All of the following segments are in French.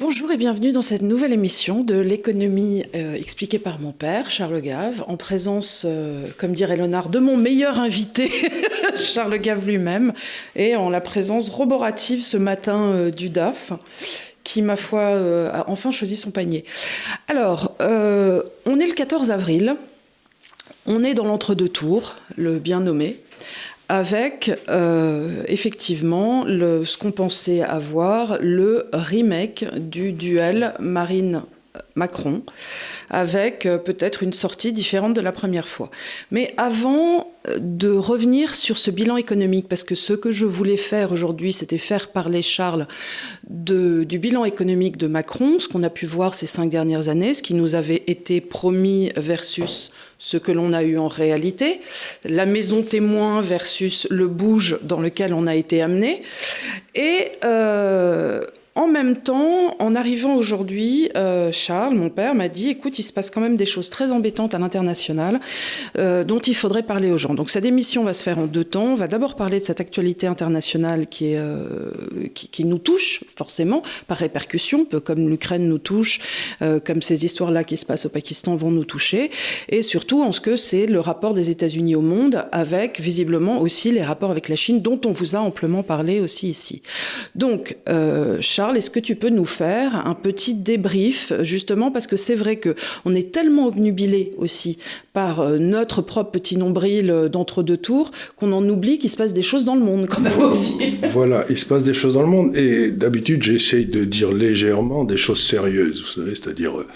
Bonjour et bienvenue dans cette nouvelle émission de l'économie euh, expliquée par mon père, Charles Gave, en présence, euh, comme dirait Léonard, de mon meilleur invité, Charles Gave lui-même, et en la présence roborative ce matin euh, du DAF, qui, ma foi, a enfin choisi son panier. Alors, on est le 14 avril, on est dans l'entre-deux tours, le bien nommé, avec euh, effectivement le, ce qu'on pensait avoir, le remake du duel Marine-Macron, avec euh, peut-être une sortie différente de la première fois. Mais avant de revenir sur ce bilan économique, parce que ce que je voulais faire aujourd'hui, c'était faire parler Charles du bilan économique de Macron, ce qu'on a pu voir ces cinq dernières années, ce qui nous avait été promis versus ce que l'on a eu en réalité, la maison témoin versus le bouge dans lequel on a été amené. Et euh, en même temps, en arrivant aujourd'hui, euh, Charles, mon père, m'a dit, écoute, il se passe quand même des choses très embêtantes à l'international euh, dont il faudrait parler aux gens. Donc cette émission va se faire en deux temps. On va d'abord parler de cette actualité internationale qui, euh, qui, nous touche forcément par répercussion, peu comme l'Ukraine nous touche, comme ces histoires-là qui se passent au Pakistan vont nous toucher, et surtout en ce que c'est le rapport des États-Unis au monde, avec visiblement aussi les rapports avec la Chine, dont on vous a amplement parlé aussi ici. Donc, Charles, Est-ce que tu peux nous faire un petit débrief, justement, parce que c'est vrai que on est tellement obnubilé aussi par euh, notre propre petit nombril euh, d'entre-deux tours qu'on en oublie qu'il se passe des choses dans le monde, quand même aussi. Voilà, il se passe des choses dans le monde, et d'habitude, j'essaye de dire légèrement des choses sérieuses, vous savez, c'est-à-dire... Euh,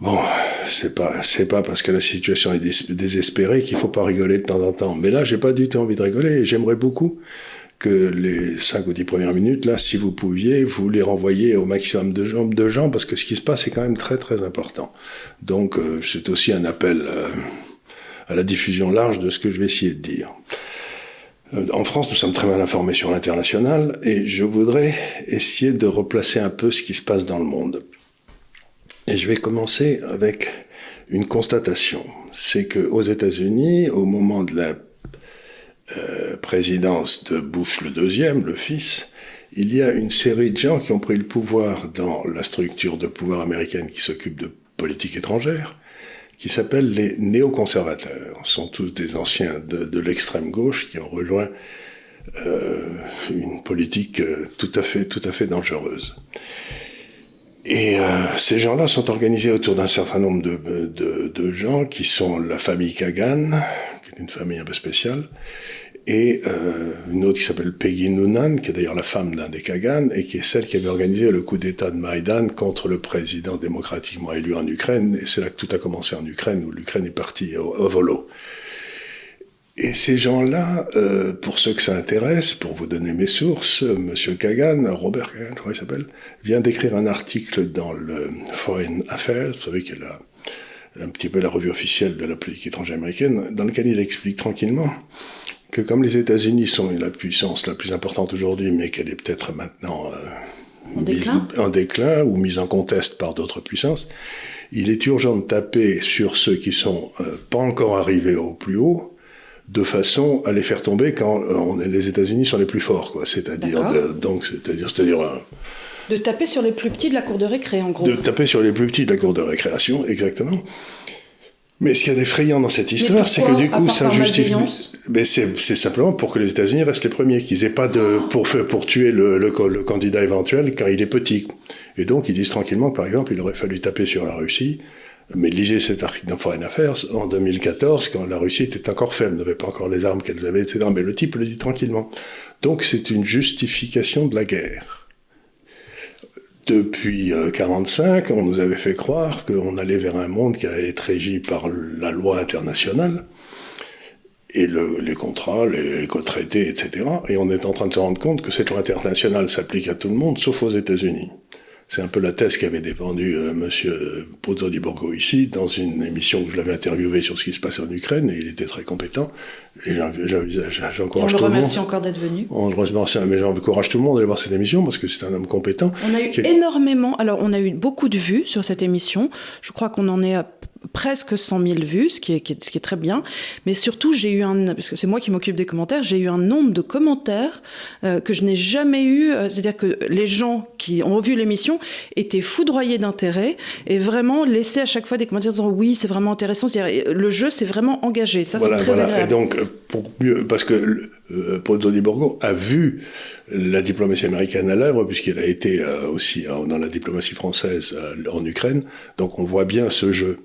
bon, c'est pas, c'est pas parce que la situation est dés désespérée qu'il faut pas rigoler de temps en temps. Mais là, j'ai pas du tout envie de rigoler et j'aimerais beaucoup que les 5 ou 10 premières minutes, là, si vous pouviez, vous les renvoyer au maximum de gens, parce que ce qui se passe est quand même très très important. Donc euh, c'est aussi un appel euh, à la diffusion large de ce que je vais essayer de dire. Euh, en France, nous sommes très mal informés sur l'international et je voudrais essayer de replacer un peu ce qui se passe dans le monde. Et je vais commencer avec une constatation. C'est qu'aux États-Unis, au moment de la euh, présidence de Bush le deuxième, le fils, il y a une série de gens qui ont pris le pouvoir dans la structure de pouvoir américaine qui s'occupe de politique étrangère, qui s'appellent les néoconservateurs. Ce sont tous des anciens de, l'extrême gauche qui ont rejoint euh, une politique euh, tout à fait, tout à fait dangereuse. Et euh, ces gens-là sont organisés autour d'un certain nombre de, de, de, gens qui sont la famille Kagan, une famille un peu spéciale, et euh, une autre qui s'appelle Peggy Noonan, qui est d'ailleurs la femme d'un des Kagan, et qui est celle qui avait organisé le coup d'État de Maïdan contre le président démocratiquement élu en Ukraine. Et c'est là que tout a commencé en Ukraine, où l'Ukraine est partie au, au, volo. Et ces gens-là, euh, pour ceux que ça intéresse, pour vous donner mes sources, Monsieur Kagan, Robert Kagan, je crois qu'il s'appelle, vient d'écrire un article dans le Foreign Affairs, vous savez, qui est la, un petit peu la revue officielle de la politique étrangère américaine, dans lequel il explique tranquillement que comme les États-Unis sont la puissance la plus importante aujourd'hui, mais qu'elle est peut-être maintenant euh, en, déclin. en, déclin. ou mise en conteste par d'autres puissances, il est urgent de taper sur ceux qui sont euh, pas encore arrivés au plus haut, de façon à les faire tomber quand euh, on est, les États-Unis sont les plus forts, quoi. C'est-à-dire donc c'est-à-dire c'est-à-dire de taper sur les plus petits de la cour de récré, en gros. De taper sur les plus petits de la cour de récréation, exactement. Mais ce qu'il y a d'effrayant dans cette histoire, c'est que du coup, ça justifie. Mais c'est simplement pour que les États-Unis restent les premiers, qu'ils aient pas de pour pour tuer le, le, le, candidat éventuel quand il est petit. Et donc, ils disent tranquillement, par exemple, il aurait fallu taper sur la Russie. Mais lisez cet article dans Foreign Affairs en 2014, quand la Russie était encore faible, n'avait pas encore les armes qu'elle avait, etc. Mais le type le dit tranquillement. Donc, c'est une justification de la guerre depuis 1945, on nous avait fait croire qu'on allait vers un monde qui allait être régi par la loi internationale et les contrats, les, les traités, etc. Et on est en train de se rendre compte que cette loi internationale s'applique à tout le monde, sauf aux États-Unis. C'est un peu la thèse qu'avait défendue euh, Monsieur Pozzo di Borgo ici, dans une émission que je l'avais interviewé sur ce qui se passait en Ukraine, et il était très compétent. Et j'encourage tout le monde. On le remercie encore d'être venu. On le remercie, mais j'encourage tout le monde à aller voir cette émission parce que c'est un homme compétent. On a eu énormément, alors on a eu beaucoup de vues sur cette émission. Je crois qu'on en est à presque 100 000 vues, ce qui est, qui est, très bien. Mais surtout, j'ai eu un, parce que c'est moi qui m'occupe des commentaires, j'ai eu un nombre de commentaires euh, que je n'ai jamais eu. Euh, c'est-à-dire que les gens qui ont vu l'émission étaient foudroyés d'intérêt et vraiment laissaient à chaque fois des commentaires disant oui, c'est vraiment intéressant. C'est-à-dire le jeu s'est vraiment engagé. Ça, c'est très agréable. Et donc, pour mieux, parce que euh, di Borgo a vu la diplomatie américaine à l'œuvre, puisqu'il a été euh, aussi euh, dans la diplomatie française euh, en Ukraine. Donc on voit bien ce jeu.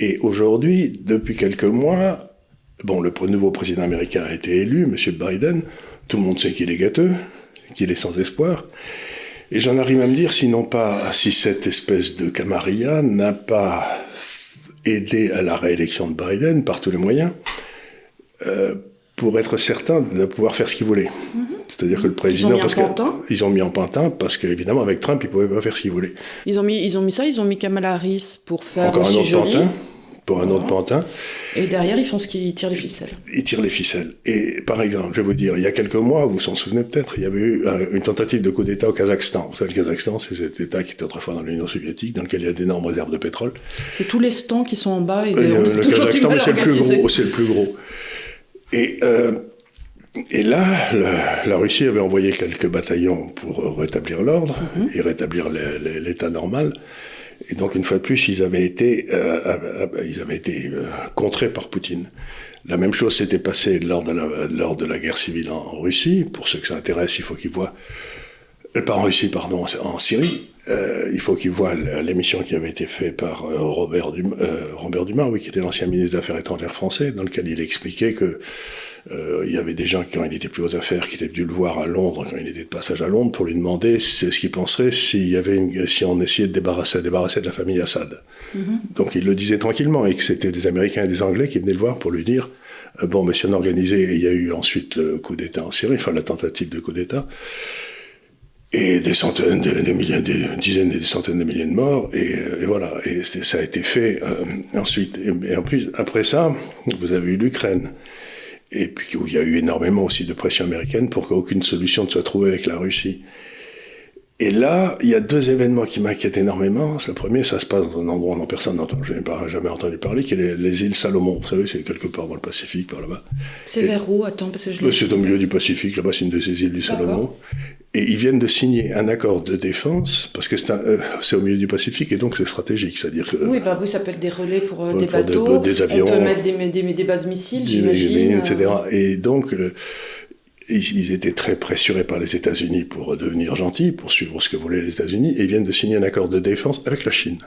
Et aujourd'hui, depuis quelques mois, bon, le nouveau président américain a été élu, M. Biden. Tout le monde sait qu'il est gâteux, qu'il est sans espoir. Et j'en arrive à me dire, sinon pas, si cette espèce de camarilla n'a pas aidé à la réélection de Biden par tous les moyens, euh, pour être certain de pouvoir faire ce qu'il voulait. Mhm. C'est-à-dire que le président. Ils ont mis parce en pantin Ils ont mis en pantin parce qu'évidemment, avec Trump, ils ne pouvaient pas faire ce qu'ils voulaient. Ils ont, mis, ils ont mis ça, ils ont mis Kamala Harris pour faire Encore aussi un autre joli. pantin. Pour un autre pantin. Et derrière, ils font ce qu'ils tirent les ficelles. Ils tirent les ficelles. Et par exemple, je vais vous dire, il y a quelques mois, vous vous en souvenez peut-être, il y avait eu une tentative de coup d'État au Kazakhstan. Vous savez, le Kazakhstan, c'est cet État qui était autrefois dans l'Union soviétique, dans lequel il y a d'énormes réserves de pétrole. C'est tous les stands qui sont en bas. Et Euh, on le Kazakhstan, c'est le plus gros. C'est le plus gros. Et, euh, et là, la, la Russie avait envoyé quelques bataillons pour rétablir l'ordre Mhm. et rétablir l'état normal. Et donc, une fois de plus, ils avaient été, euh, euh, euh, ils avaient été euh, contrés par Poutine. La même chose s'était passée lors de, la, lors de la guerre civile en Russie. Pour ceux que ça intéresse, il faut qu'ils voient pas en Russie, pardon, en Syrie. Euh, il faut qu'ils voient l- l'émission qui avait été faite par euh, Robert, Dumas, euh, Robert Dumas, oui, qui était l'ancien ministre des Affaires étrangères français, dans lequel il expliquait que euh, il y avait des gens quand il était plus aux affaires, qui étaient venus le voir à Londres, quand il était de passage à Londres, pour lui demander ce qu'il penserait s'il y avait une, si on essayait de débarrasser, débarrasser de la famille Assad. Donc il le disait tranquillement, et que c'était des Américains et des Anglais qui venaient le voir pour lui dire euh, bon, mais si on organisait, il y a eu ensuite le coup d'État en Syrie, enfin la tentative de coup d'État, et des centaines, des, des milliers, des dizaines et des centaines de milliers de morts, et, euh, voilà, et ça a été fait euh, ensuite. Et, et en plus, après ça, vous avez eu l'Ukraine, et puis où il y a eu énormément aussi de pression américaine pour qu'aucune solution ne soit trouvée avec la Russie. Et là, il y a deux événements qui m'inquiètent énormément. Le premier, ça se passe dans un endroit dont personne n'entend, je n'ai jamais entendu parler, qui est les, les îles Salomon. Vous savez, c'est quelque part dans le Pacifique, par là-bas. C'est vers où Attends, parce que je C'est au milieu du Pacifique, là-bas, c'est une de ces îles du. Salomon. Et ils viennent de signer un accord de défense, parce que c'est euh, c'est au milieu du Pacifique, et donc c'est stratégique. C'est-à-dire que Oui, bah oui, ça peut être des relais pour, euh, des pour des- bateaux. des avions. On peut mettre des, des, des bases missiles, j'imagine. etc. euh, Et donc, euh, ils, étaient très pressurés par les États-Unis pour devenir gentils, pour suivre ce que voulaient les États-Unis, et ils viennent de signer un accord de défense avec la Chine.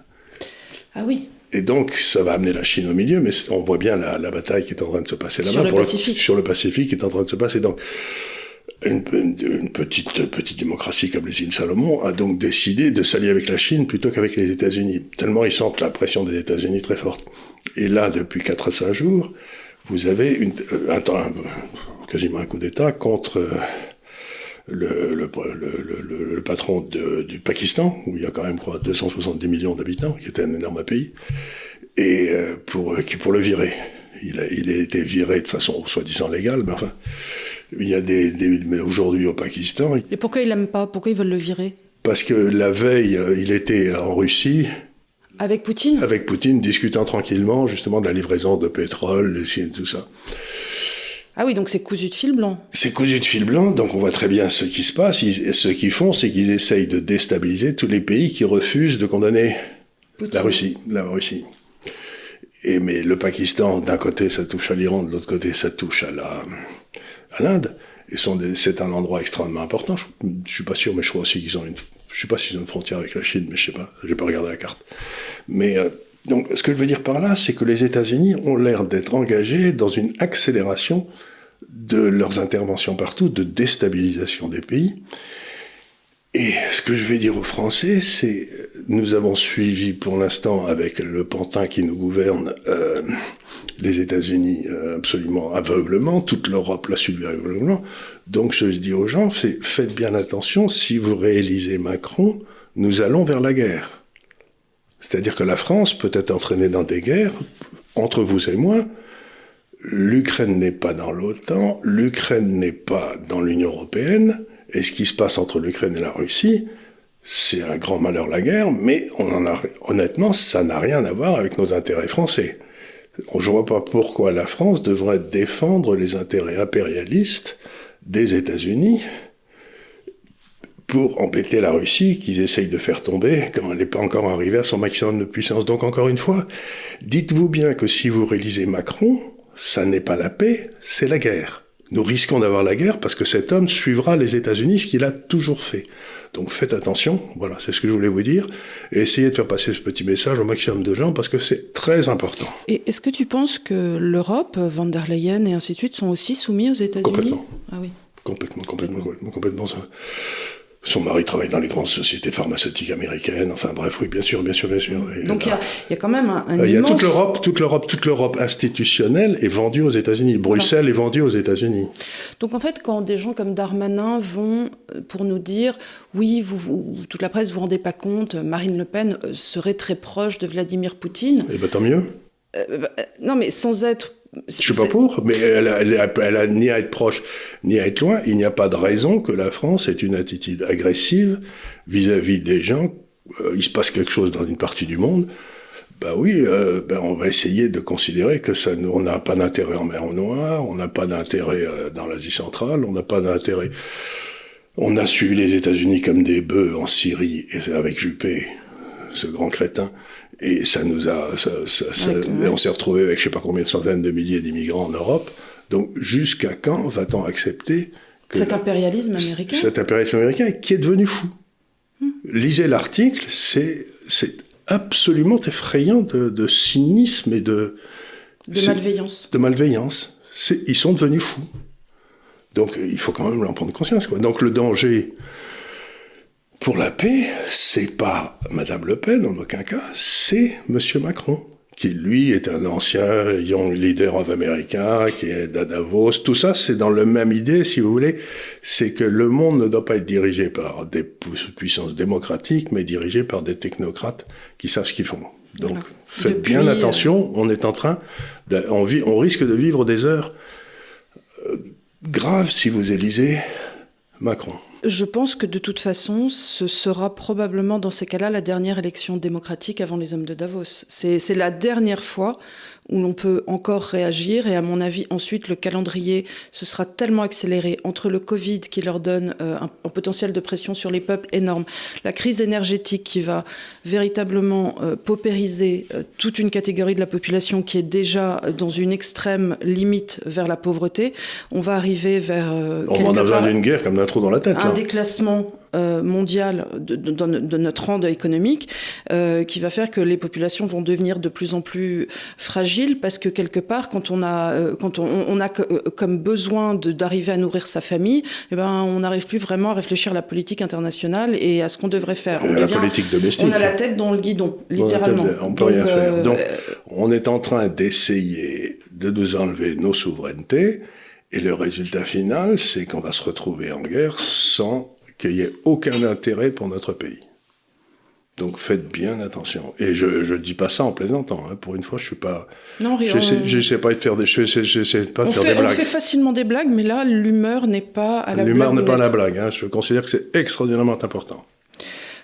Ah oui, Et donc, ça va amener la Chine au milieu, mais on voit bien la, la bataille qui est en train de se passer là-bas. Sur le pour Pacifique. sur le Pacifique qui est en train de se passer. Donc, une, petite, petite démocratie comme les îles Salomon a donc décidé de s'allier avec la Chine plutôt qu'avec les États-Unis. Tellement ils sentent la pression des États-Unis très forte. Et là, depuis 4 à 5 jours, vous avez une, euh, un, temps- quasiment un coup d'État contre euh, le, le, le- le- le- le patron de- du Pakistan, où il y a quand même, quoi, 270 millions d'habitants, qui était un énorme pays, et euh, pour, qui, pour le virer. Il a, il a été viré de façon soi-disant légale, mais enfin, il y a des, des aujourd'hui au Pakistan, et pourquoi ils l'aiment pas Pourquoi ils veulent le virer? Parce que la veille, euh, il était en Russie Avec Poutine? Avec Poutine, discutant tranquillement justement de la livraison de pétrole, et tout ça. Ah oui, donc c'est cousu de fil blanc. C'est cousu de fil blanc, donc on voit très bien ce qui se passe. Ils- ce qu'ils font, c'est qu'ils essayent de déstabiliser tous les pays qui refusent de condamner Poutine. la Russie. La Russie. Et mais le Pakistan, d'un côté, ça touche à l'Iran, de l'autre côté, ça touche à la à l'Inde. Et sont des- c'est un endroit extrêmement important. Je, je suis pas sûr, mais je crois aussi qu'ils ont une. Je sais pas s'ils ont une frontière avec la Chine, mais je sais pas. J'ai pas regardé la carte. Mais euh, donc, ce que je veux dire par là, c'est que les États-Unis ont l'air d'être engagés dans une accélération de leurs interventions partout, de déstabilisation des pays. Et ce que je vais dire aux Français, c'est nous avons suivi pour l'instant avec le pantin qui nous gouverne euh, les États-Unis euh, absolument aveuglement, toute l'Europe l'a suivi aveuglement. Donc je dis aux gens, c'est faites bien attention, si vous réalisez Macron, nous allons vers la guerre. C'est-à-dire que la France peut être entraînée dans des guerres entre vous et moi. L'Ukraine n'est pas dans l'OTAN, l'Ukraine n'est pas dans l'Union européenne, et ce qui se passe entre l'Ukraine et la Russie, c'est un grand malheur la guerre, mais honnêtement, ça n'a rien à voir avec nos intérêts français. Je ne vois pas pourquoi la France devrait défendre les intérêts impérialistes des États-Unis pour embêter la Russie qu'ils essayent de faire tomber quand elle n'est pas encore arrivée à son maximum de puissance. Donc encore une fois, dites-vous bien que si vous réalisez Macron, ça n'est pas la paix, c'est la guerre. Nous risquons d'avoir la guerre parce que cet homme suivra les États-Unis, ce qu'il a toujours fait. Donc faites attention, voilà, c'est ce que je voulais vous dire, et essayez de faire passer ce petit message au maximum de gens parce que c'est très important. Et est-ce que tu penses que l'Europe, Van der Leyen et ainsi de suite sont aussi soumis aux États-Unis? Complètement. Ah oui. Complètement, complètement, complètement, complètement. Son mari travaille dans les grandes sociétés pharmaceutiques américaines. Enfin bref, oui, bien sûr, bien sûr, bien sûr. Donc il y, a, y, a quand même un, un Il y a immense... toute l'Europe, toute l'Europe, toute l'Europe institutionnelle est vendue aux États-Unis. Bruxelles est vendue aux États-Unis. Donc en fait, quand des gens comme Darmanin vont pour nous dire, oui, vous, vous toute la presse vous rendez pas compte, Marine Le Pen serait très proche de Vladimir Poutine. Eh ben tant mieux. Euh, non, mais sans être je suis pas pour, mais elle a, elle, a, elle a, ni à être proche ni à être loin. Il n'y a pas de raison que la France ait une attitude agressive vis-à-vis -vis des gens. Euh, il se passe quelque chose dans une partie du monde. Bah oui, euh, ben on va essayer de considérer que ça, on n'a pas d'intérêt en mer Noire, on n'a pas d'intérêt euh, dans l'Asie centrale, on n'a pas d'intérêt. On a suivi les États-Unis comme des bœufs en Syrie avec Juppé, ce grand crétin. Et ça nous a, ça, ça, ça, on s'est retrouvé avec je sais pas combien de centaines de milliers d'immigrants en Europe. Donc jusqu'à quand va-t-on accepter que cet impérialisme américain, cet impérialisme américain qui est devenu fou? Hmm. Lisez l'article, c'est c'est absolument effrayant de, de, cynisme et de de malveillance. De malveillance. Ils sont devenus fous. Donc il faut quand même en prendre conscience. Quoi. Donc le danger pour la paix, c'est pas Madame Le Pen en aucun cas, c'est Monsieur Macron, qui lui est un ancien young leader of America, qui est à Davos. Tout ça, c'est dans la même idée, si vous voulez, c'est que le monde ne doit pas être dirigé par des puissances démocratiques, mais dirigé par des technocrates qui savent ce qu'ils font. Donc, voilà. faites Depuis, bien attention. On est en train, de, on, vit, on risque de vivre des heures euh, graves si vous élisez Macron. Je pense que de toute façon, ce sera probablement dans ces cas-là la dernière élection démocratique avant les hommes de Davos. C'est la dernière fois où l'on peut encore réagir et à mon avis ensuite le calendrier se sera tellement accéléré entre le Covid qui leur donne euh, un, un, potentiel de pression sur les peuples énorme, la crise énergétique qui va véritablement euh, paupériser euh, toute une catégorie de la population qui est déjà dans une extrême limite vers la pauvreté, on va arriver vers... On en a besoin d'une guerre comme d'un trou dans la tête. Un là. déclassement euh, mondial de, de, de, notre rang économique euh, qui va faire que les populations vont devenir de plus en plus fragiles parce que quelque part, quand on a, euh, quand on, on a euh, comme besoin d'arriver à nourrir sa famille, eh ben, on n'arrive plus vraiment à réfléchir à la politique internationale et à ce qu'on devrait faire. On, devient, la politique domestique. On a la tête dans le guidon, littéralement. On ne peut rien faire. Donc, on est en train d'essayer de nous enlever nos souverainetés. Et le résultat final, c'est qu'on va se retrouver en guerre sans qu'il n'y ait aucun intérêt pour notre pays. Donc faites bien attention. Et je ne dis pas ça en plaisantant. Hein. Pour une fois, je suis pas. Non, rien. J'essaie pas de faire des. J'essaie pas de on faire fait, des blagues. On fait facilement des blagues, mais là, l'humeur n'est pas à la blague. L'humeur n'est pas à la blague. Hein. Je considère que c'est extraordinairement important.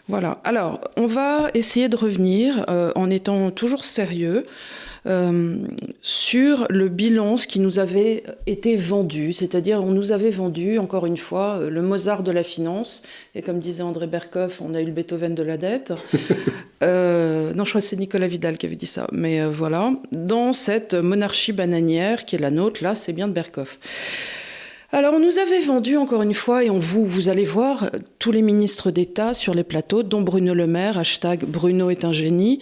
Voilà. Alors, on va essayer de revenir euh, en étant toujours sérieux. Euh, sur le bilan, ce qui nous avait été vendu, c'est-à-dire on nous avait vendu, encore une fois, le Mozart de la finance, et comme disait André Berkoff, on a eu le Beethoven de la dette. euh, non, je crois que c'est Nicolas Vidal qui avait dit ça, mais euh, voilà, dans cette monarchie bananière qui est la nôtre, là, c'est bien de Berkoff. Alors, on nous avait vendu encore une fois, et on vous, vous allez voir tous les ministres d'État sur les plateaux, dont Bruno Le Maire, hashtag Bruno est un génie,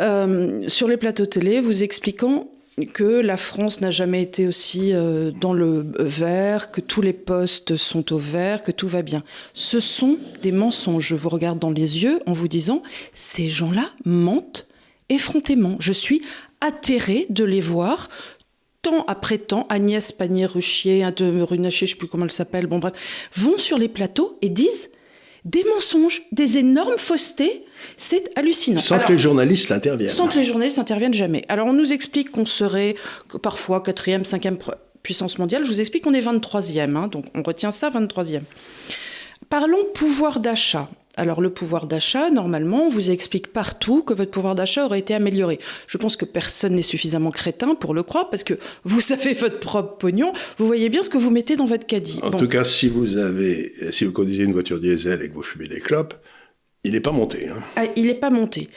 euh, sur les plateaux télé, vous expliquant que la France n'a jamais été aussi euh, dans le vert, que tous les postes sont au vert, que tout va bien. Ce sont des mensonges. Je vous regarde dans les yeux en vous disant, ces gens-là mentent effrontément. Je suis atterrée de les voir temps après temps, Agnès Pannier-Ruchier, Runacher, je ne sais plus comment elle s'appelle, bon bref, vont sur les plateaux et disent des mensonges, des énormes faussetés. C'est hallucinant. Sans que les journalistes interviennent. Sans que les journalistes interviennent jamais. Alors on nous explique qu'on serait parfois quatrième, cinquième puissance mondiale. Je vous explique qu'on est 23e, hein, donc on retient ça 23e. Parlons pouvoir d'achat. Alors le pouvoir d'achat, normalement, on vous explique partout que votre pouvoir d'achat aurait été amélioré. Je pense que personne n'est suffisamment crétin pour le croire parce que vous savez votre propre pognon, vous voyez bien ce que vous mettez dans votre caddie. En tout cas, si vous avez, si vous conduisez une voiture diesel et que vous fumez des clopes, il n'est pas monté. Hein. Ah, il n'est pas monté.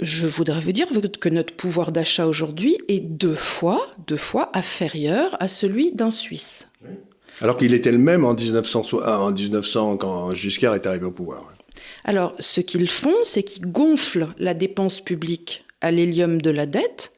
Je voudrais vous dire que notre pouvoir d'achat aujourd'hui est deux fois, deux fois inférieur à celui d'un Suisse. Alors qu'il était le même en 1900, en 1900 quand Giscard est arrivé au pouvoir. Alors, ce qu'ils font, c'est qu'ils gonflent la dépense publique à l'hélium de la dette,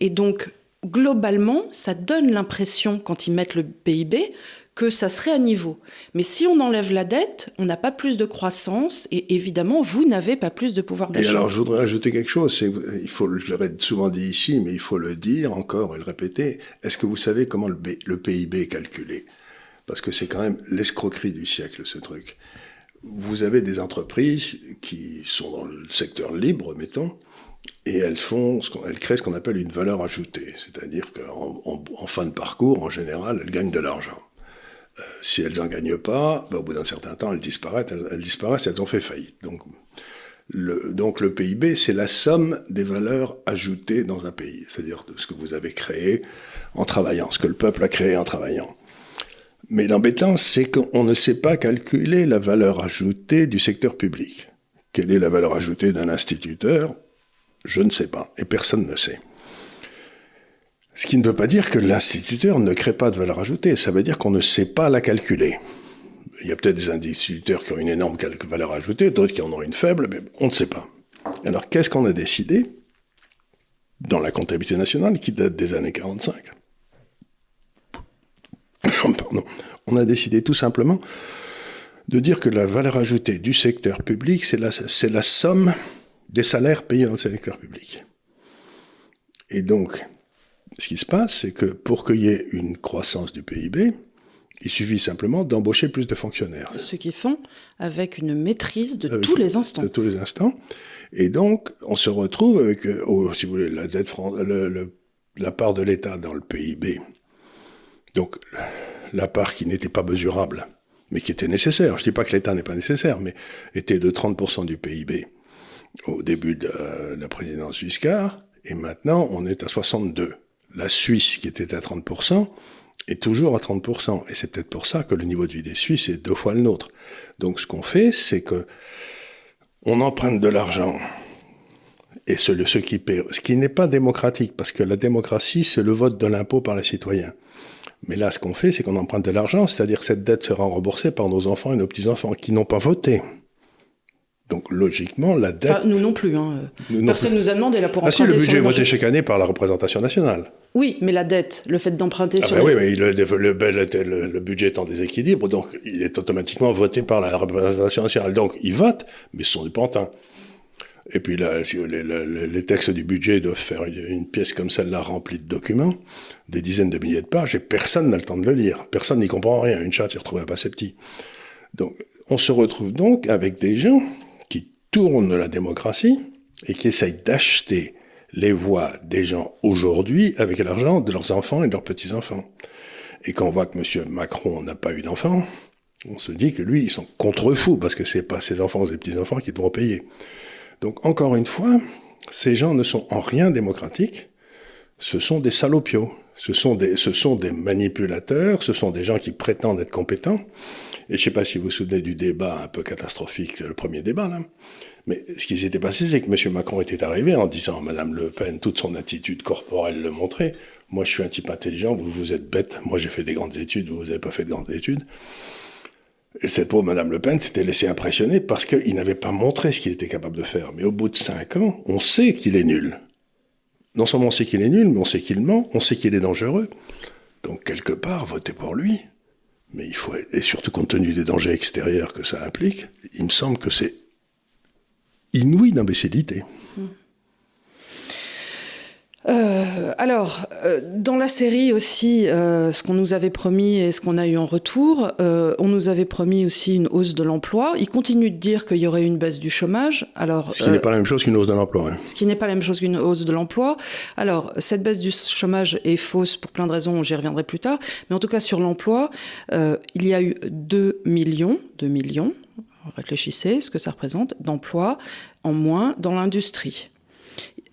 et donc, globalement, ça donne l'impression, quand ils mettent le PIB, que ça serait à niveau. Mais si on enlève la dette, on n'a pas plus de croissance et évidemment, vous n'avez pas plus de pouvoir d'achat. Et alors, je voudrais ajouter quelque chose. Il faut, je l'aurais souvent dit ici, mais il faut le dire encore et le répéter. Est-ce que vous savez comment le, le PIB est calculé? Parce que c'est quand même l'escroquerie du siècle, ce truc. Vous avez des entreprises qui sont dans le secteur libre, mettons, et elles font, elles créent ce qu'on appelle une valeur ajoutée, c'est-à-dire qu'en en, fin de parcours, en général, elles gagnent de l'argent. Si elles n'en gagnent pas, bah, au bout d'un certain temps, elles disparaissent, elles, disparaissent, elles ont fait faillite. Donc, le, donc le PIB, c'est la somme des valeurs ajoutées dans un pays, c'est-à-dire de ce que vous avez créé en travaillant, ce que le peuple a créé en travaillant. Mais l'embêtant, c'est qu'on ne sait pas calculer la valeur ajoutée du secteur public. Quelle est la valeur ajoutée d'un instituteur? Je ne sais pas, et personne ne sait. Ce qui ne veut pas dire que l'instituteur ne crée pas de valeur ajoutée, ça veut dire qu'on ne sait pas la calculer. Il y a peut-être des instituteurs qui ont une énorme valeur ajoutée, d'autres qui en ont une faible, mais on ne sait pas. Alors qu'est-ce qu'on a décidé dans la comptabilité nationale qui date des années 45 on a décidé tout simplement de dire que la valeur ajoutée du secteur public, c'est la, la somme des salaires payés dans le secteur public. Et donc, ce qui se passe, c'est que pour qu'il y ait une croissance du PIB, il suffit simplement d'embaucher plus de fonctionnaires. Ce qu'ils font avec une maîtrise de tous les instants. De tous les instants. Et donc, on se retrouve avec, euh, si vous voulez, la, dette, la part de l'État dans le PIB. Donc, la part qui n'était pas mesurable, mais qui était nécessaire. Je ne dis pas que l'État n'est pas nécessaire, mais était de 30% du PIB au début de la présidence Giscard, et maintenant on est à 62. La Suisse, qui était à 30%, est toujours à 30%. Et c'est peut-être pour ça que le niveau de vie des Suisses est deux fois le nôtre. Donc ce qu'on fait, c'est que on emprunte de l'argent. Et ce, qui ce qui n'est pas démocratique, parce que la démocratie, c'est le vote de l'impôt par les citoyens. Mais là, ce qu'on fait, c'est qu'on emprunte de l'argent, c'est-à-dire que cette dette sera remboursée par nos enfants et nos petits-enfants qui n'ont pas voté. Donc logiquement, la dette. nous non plus. Hein. Personne ne nous a demandé là pour ah si, le budget est voté chaque année par la représentation nationale. Oui, mais la dette, le fait d'emprunter ah sur. Ben oui, mais le, le, budget est en déséquilibre, donc il est automatiquement voté par la représentation nationale. Donc ils votent, mais ce sont des pantins. Et puis là, les, textes du budget doivent faire une, pièce comme celle-là remplie de documents, des dizaines de milliers de pages, et personne n'a le temps de le lire. Personne n'y comprend rien. Une chatte, il retrouve pas assez petit. Donc, on se retrouve donc avec des gens qui tournent la démocratie et qui essayent d'acheter les voix des gens aujourd'hui avec l'argent de leurs enfants et de leurs petits-enfants. Et quand on voit que M. Macron n'a pas eu d'enfants, on se dit que lui, ils sont contre-fous, parce que c'est pas ses enfants et petits-enfants qui devront payer. Donc encore une fois, ces gens ne sont en rien démocratiques, ce sont des salopios, ce sont des, manipulateurs, ce sont des gens qui prétendent être compétents. Et je ne sais pas si vous vous souvenez du débat un peu catastrophique, le premier débat là. Mais ce qui s'était passé, c'est que M. Macron était arrivé en disant à Mme Le Pen, toute son attitude corporelle le montrait, moi je suis un type intelligent, vous vous êtes bête, moi j'ai fait des grandes études, vous n'avez pas fait de grandes études. Et cette pauvre Madame Le Pen s'était laissée impressionner parce qu'il n'avait pas montré ce qu'il était capable de faire. Mais au bout de cinq ans, on sait qu'il est nul. Non seulement on sait qu'il est nul, mais on sait qu'il ment, on sait qu'il est dangereux. Donc quelque part, votez pour lui. Mais il faut, et surtout compte tenu des dangers extérieurs que ça implique, il me semble que c'est inouï d'imbécilité. Euh, alors, euh, dans la série aussi, euh, ce qu'on nous avait promis et ce qu'on a eu en retour, on nous avait promis aussi une hausse de l'emploi. Il continue de dire qu'il y aurait une baisse du chômage. Alors, ce qui n'est pas la même chose qu'une hausse de l'emploi. Hein. Ce qui n'est pas la même chose qu'une hausse de l'emploi. Alors, cette baisse du chômage est fausse pour plein de raisons, j'y reviendrai plus tard. Mais en tout cas, sur l'emploi, il y a eu 2 millions, 2 millions, réfléchissez ce que ça représente, d'emplois en moins dans l'industrie.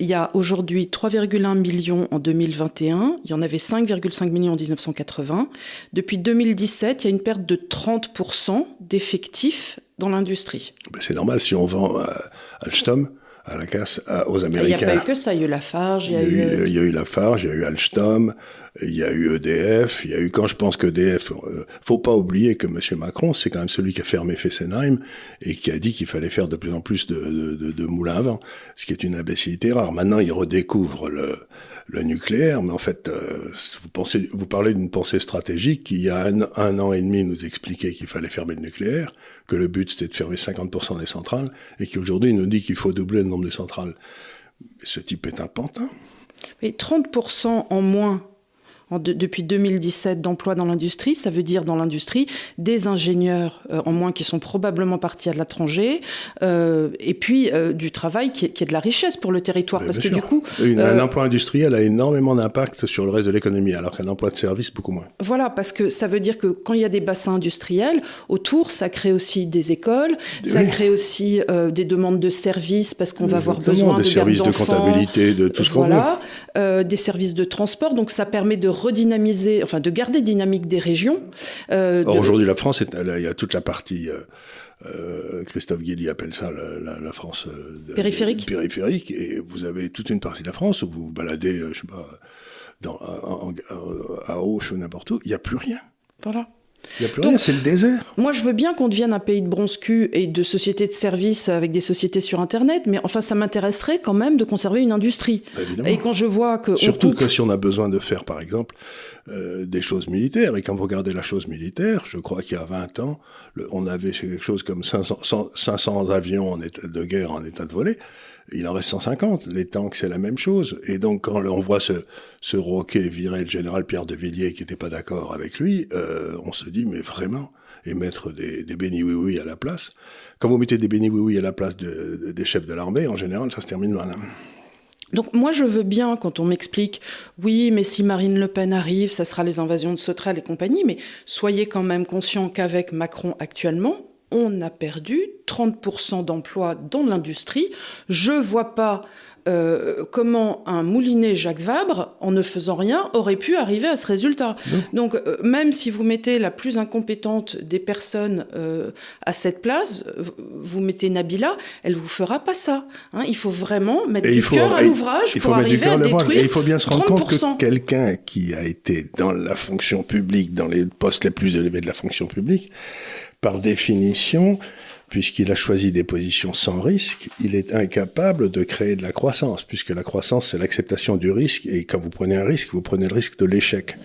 Il y a aujourd'hui 3,1 millions en 2021, il y en avait 5,5 millions en 1980. Depuis 2017, il y a une perte de 30% d'effectifs dans l'industrie. Ben, c'est normal si on vend à Alstom, à la casse aux Américains. Il n'y a pas eu que ça, il y a eu Lafarge, il y a, eu, euh, il y a eu Lafarge, il y a eu Alstom, il y a eu EDF, il y a eu quand je pense qu'EDF, euh, faut pas oublier que M. Macron, c'est quand même celui qui a fermé Fessenheim et qui a dit qu'il fallait faire de plus en plus de, de, de, moulins à vent, ce qui est une imbécilité rare. Maintenant, il redécouvre le, le nucléaire, mais en fait, euh, vous, pensez, vous parlez d'une pensée stratégique qui, il y a un, un an et demi, nous expliquait qu'il fallait fermer le nucléaire, que le but c'était de fermer 50% des centrales, et qui aujourd'hui nous dit qu'il faut doubler le nombre de centrales. ce type est un pantin. Mais 30% en moins depuis 2017 d'emplois dans l'industrie. Ça veut dire dans l'industrie des ingénieurs euh, en moins qui sont probablement partis à l'étranger, euh, et puis euh, du travail qui est, de la richesse pour le territoire. parce que du coup, un emploi industriel a énormément d'impact sur le reste de l'économie, alors qu'un emploi de service beaucoup moins. Voilà, parce que ça veut dire que quand il y a des bassins industriels autour, ça crée aussi des écoles, ça crée aussi des demandes de services parce qu'on va avoir besoin des de services de comptabilité, de tout ce qu'on voilà, veut. des services de transport. Donc ça permet de redynamiser, enfin de garder dynamique des régions. Euh, aujourd'hui, la France, il y a toute la partie. Euh, euh, Christophe Guilly appelle ça la, France périphérique. périphérique, et vous avez toute une partie de la France où vous vous baladez, je sais pas, dans, à Auch ou n'importe où, il n'y a plus rien. Voilà. Il n'y a plus rien, c'est le désert. Moi, je veux bien qu'on devienne un pays de bronze cul et de sociétés de services avec des sociétés sur Internet, mais enfin, ça m'intéresserait quand même de conserver une industrie. Bah, et quand je vois que. Surtout que si on a besoin de faire, par exemple, euh, des choses militaires, et quand vous regardez la chose militaire, je crois qu'il y a 20 ans, on avait quelque chose comme 500, 500 avions en de guerre en état de voler il en reste 150. Les tanks, c'est la même chose. Et donc, quand on voit ce, ce roquet virer le général Pierre de Villiers qui n'était pas d'accord avec lui, euh, on se dit, mais vraiment Et mettre des, des bénis oui-oui à la place. Quand vous mettez des bénis oui-oui à la place de, des chefs de l'armée, en général, ça se termine mal. Hein. Donc moi je veux bien quand on m'explique oui mais si Marine Le Pen arrive ça sera les invasions de Sauterelle et compagnie mais soyez quand même conscients qu'avec Macron actuellement on a perdu 30% d'emplois dans l'industrie. Je ne vois pas euh, comment un moulinet Jacques Vabre, en ne faisant rien, aurait pu arriver à ce résultat. Donc, euh, même si vous mettez la plus incompétente des personnes euh, à cette place, vous mettez Nabila, elle vous fera pas ça. Hein. il faut vraiment mettre du cœur à l'ouvrage pour arriver à détruire. Et il faut bien se rendre compte que quelqu'un qui a été dans la fonction publique, dans les postes les plus élevés de la fonction publique, par définition, puisqu'il a choisi des positions sans risque, il est incapable de créer de la croissance, puisque la croissance, c'est l'acceptation du risque, et quand vous prenez un risque, vous prenez le risque de l'échec.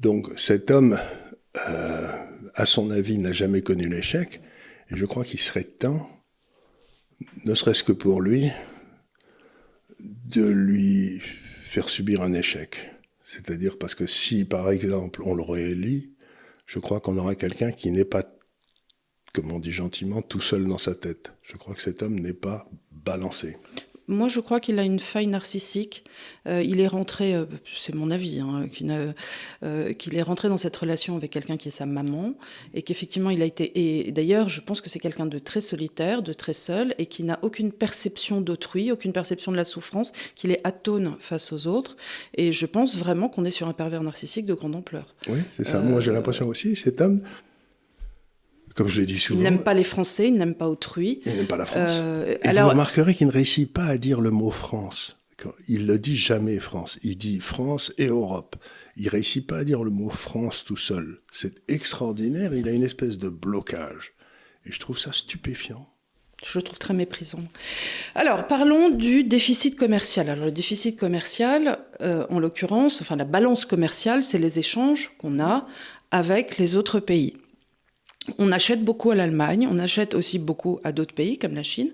Donc cet homme, euh, à son avis, n'a jamais connu l'échec, et je crois qu'il serait temps, ne serait-ce que pour lui, de lui faire subir un échec. C'est-à-dire parce que si, par exemple, on le réélit, je crois qu'on aura quelqu'un qui n'est pas, comme on dit gentiment, tout seul dans sa tête. Je crois que cet homme n'est pas balancé. Moi, je crois qu'il a une faille narcissique. Euh, il est rentré, euh, c'est mon avis, hein, euh, qu'il est rentré dans cette relation avec quelqu'un qui est sa maman, et qu'effectivement, il a été. Et d'ailleurs, je pense que c'est quelqu'un de très solitaire, de très seul, et qui n'a aucune perception d'autrui, aucune perception de la souffrance, qu'il est atone face aux autres. Et je pense vraiment qu'on est sur un pervers narcissique de grande ampleur. Oui, c'est ça. Moi, j'ai l'impression aussi, cet homme comme je l'ai dit souvent. Il n'aime pas les Français, il n'aime pas autrui. Il n'aime pas la France. Euh, et alors... vous remarquerez qu'il ne réussit pas à dire le mot France. Il ne dit jamais France. Il dit France et Europe. Il réussit pas à dire le mot France tout seul. C'est extraordinaire. Il a une espèce de blocage. Et je trouve ça stupéfiant. Je le trouve très méprisant. Alors, parlons du déficit commercial. Alors, le déficit commercial, euh, en l'occurrence, enfin la balance commerciale, c'est les échanges qu'on a avec les autres pays. On achète beaucoup à l'Allemagne, on achète aussi beaucoup à d'autres pays comme la Chine,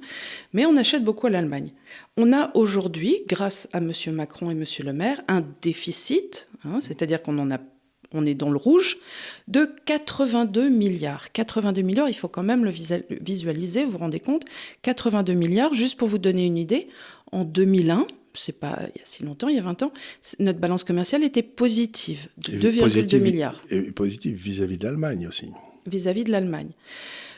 mais on achète beaucoup à l'Allemagne. On a aujourd'hui, grâce à M. Macron et M. Le Maire, un déficit, hein, c'est-à-dire qu'on en a on est dans le rouge, de 82 milliards. 82 milliards, il faut quand même le visualiser, vous vous rendez compte 82 milliards, juste pour vous donner une idée, en 2001, c'est pas il y a si longtemps, il y a 20 ans, notre balance commerciale était positive, de 2,2 milliards. Et positive vis-à-vis de l'Allemagne aussi. Vis-à-vis de l'Allemagne.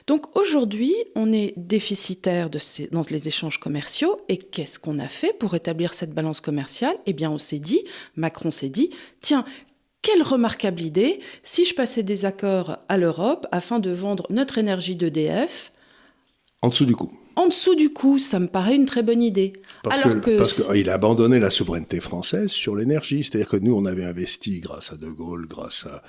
Donc aujourd'hui, on est déficitaire de ces, dans les échanges commerciaux. Et qu'est-ce qu'on a fait pour établir cette balance commerciale? Eh bien, on s'est dit, Macron s'est dit, tiens, quelle remarquable idée si je passais des accords à l'Europe afin de vendre notre énergie d'EDF en dessous du coup. En dessous du coup, ça me paraît une très bonne idée. Parce Alors que, parce qu'il a abandonné la souveraineté française sur l'énergie. C'est-à-dire que nous, on avait investi grâce à De Gaulle, grâce à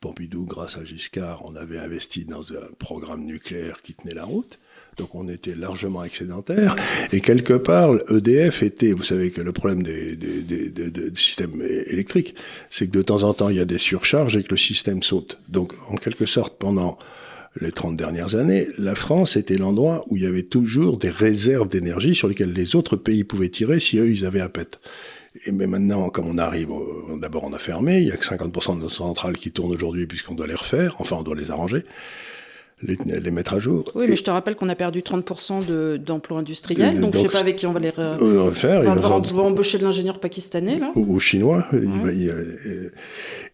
Pompidou, grâce à Giscard, on avait investi dans un programme nucléaire qui tenait la route. Donc on était largement excédentaire. Et quelque part, EDF était, vous savez que le problème des, systèmes électriques, c'est que de temps en temps, il y a des surcharges et que le système saute. Donc en quelque sorte, pendant les 30 dernières années, la France était l'endroit où il y avait toujours des réserves d'énergie sur lesquelles les autres pays pouvaient tirer si eux, ils avaient un pet. Et mais maintenant, comme on arrive, d'abord on a fermé, il y a que 50% de nos centrales qui tournent aujourd'hui puisqu'on doit les refaire, enfin on doit les arranger les, mettre à jour. Oui, mais je te rappelle qu'on a perdu 30% d'emplois industriels, donc, je ne sais pas avec qui on va les refaire. on va, embaucher de l'ingénieur pakistanais, là. Ou, chinois.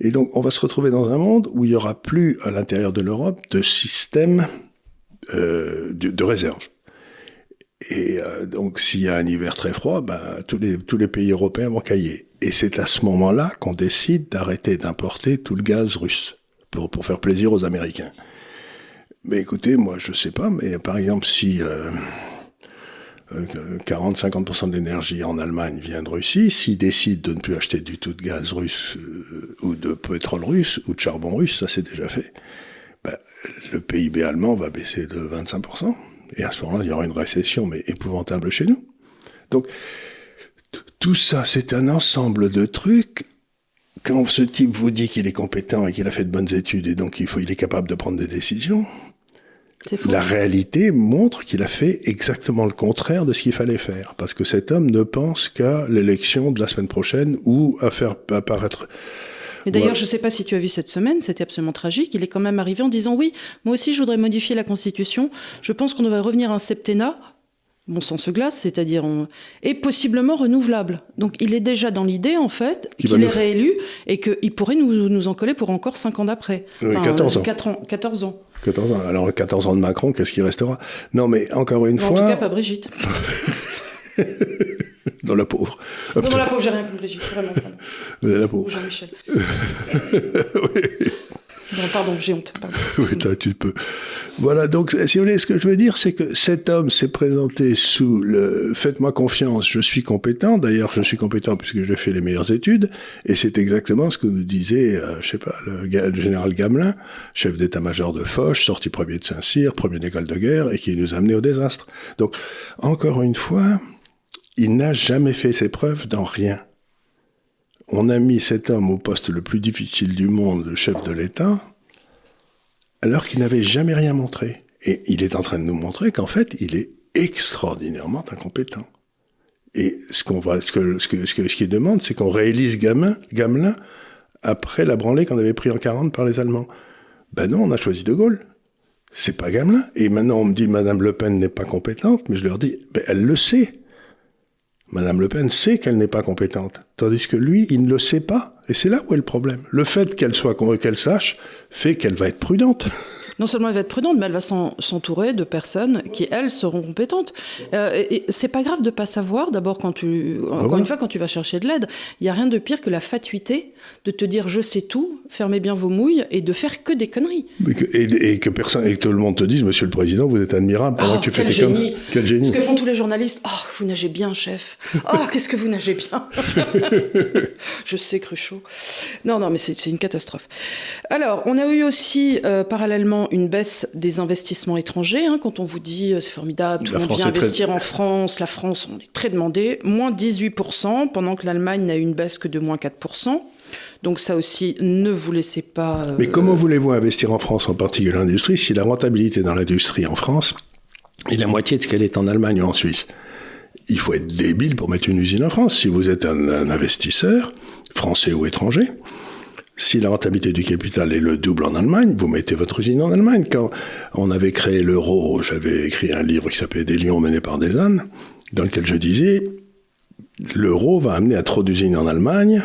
et donc, on va se retrouver dans un monde où il n'y aura plus, à l'intérieur de l'Europe, de système euh, de, réserve. Et euh, donc, s'il y a un hiver très froid, ben, tous, les, pays européens vont cailler. Et c'est à ce moment-là qu'on décide d'arrêter d'importer tout le gaz russe pour, faire plaisir aux Américains. Mais écoutez, moi je sais pas, mais par exemple si euh, 40-50% euh, de l'énergie en Allemagne vient de Russie, s'ils décident de ne plus acheter du tout de gaz russe euh, ou de pétrole russe ou de charbon russe, ça c'est déjà fait, ben, le PIB allemand va baisser de 25%. Et à ce moment-là, il y aura une récession, mais épouvantable chez nous. Donc, tout ça, c'est un ensemble de trucs quand ce type vous dit qu'il est compétent et qu'il a fait de bonnes études et donc il, faut, il est capable de prendre des décisions, la réalité montre qu'il a fait exactement le contraire de ce qu'il fallait faire. Parce que cet homme ne pense qu'à l'élection de la semaine prochaine ou à faire apparaître mais d'ailleurs, je ne sais pas si tu as vu cette semaine, c'était absolument tragique. Il est quand même arrivé en disant oui, moi aussi je voudrais modifier la Constitution. Je pense qu'on devrait revenir à un septennat mon sang se glace, c'est-à-dire est possiblement renouvelable. Donc il est déjà dans l'idée en fait qu'il est réélu et qu'il pourrait nous, nous, en coller pour encore 5 ans d'après. 14 ans. 4 ans. 14 ans. 14 ans. Alors 14 ans de Macron, qu'est-ce qui restera? Non mais encore une fois... En tout cas pas Brigitte. dans la pauvre. Non, dans la pauvre, j'ai rien Brigitte, vraiment. vraiment. La pauvre. Jean-Michel. oui. Non, pardon, j'ai honte. oui, tu peux. Voilà, donc si vous voulez, ce que je veux dire, c'est que cet homme s'est présenté sous le faites-moi confiance, je suis compétent. D'ailleurs, je suis compétent puisque j'ai fait les meilleures études. Et c'est exactement ce que nous disait, euh, je sais pas, le, général Gamelin, chef d'état-major de Foch, sorti premier de Saint-Cyr, premier d'école de guerre, et qui nous a amené au désastre. Donc, encore une fois, il n'a jamais fait ses preuves dans rien on a mis cet homme au poste le plus difficile du monde, le chef de l'État, alors qu'il n'avait jamais rien montré. Et il est en train de nous montrer qu'en fait, il est extraordinairement incompétent. Et ce qu'on va, ce qu'il demande, c'est qu'on réalise Gamelin, Gamelin après la branlée qu'on avait pris en 40 par les Allemands. Ben non, on a choisi De Gaulle. C'est pas Gamelin. Et maintenant, on me dit, Madame Le Pen n'est pas compétente, mais je leur dis, ben, elle le sait. Madame Le Pen sait qu'elle n'est pas compétente, tandis que lui, il ne le sait pas. Et c'est là où est le problème. Le fait qu'elle soit qu'elle sache fait qu'elle va être prudente. non seulement elle va être prudente, mais elle va s'entourer de personnes qui, elles, seront compétentes. Euh, et, c'est pas grave de pas savoir. D'abord, quand tu, ah encore une fois, quand tu vas chercher de l'aide, il y a rien de pire que la fatuité de te dire je sais tout, fermez bien vos mouilles et de faire que des conneries. et, que personne, et que tout le monde te dise, Monsieur le Président, vous êtes admirable pendant oh, que tu fais des génie. Quel génie. Ce que font tous les journalistes. Oh, vous nagez bien, chef. Oh, qu'est-ce que vous nagez bien. je sais, Cruchot. Non, non, mais c'est une catastrophe. Alors, on a eu aussi, euh, parallèlement une baisse des investissements étrangers. Hein, quand on vous dit c'est formidable, tout le monde vient investir en France, la France, on est très demandé, moins 18%, pendant que l'Allemagne n'a eu une baisse que de moins 4%. Donc ça aussi, ne vous laissez pas... Mais comment voulez-vous investir en France, en particulier l'industrie, si la rentabilité dans l'industrie en France est la moitié de ce qu'elle est en Allemagne ou en Suisse? Il faut être débile pour mettre une usine en France. Si vous êtes un, investisseur, français ou étranger, si la rentabilité du capital est le double en Allemagne, vous mettez votre usine en Allemagne. Quand on avait créé l'euro, j'avais écrit un livre qui s'appelait Des lions menés par des ânes, dans lequel je disais l'euro va amener à trop d'usines en Allemagne,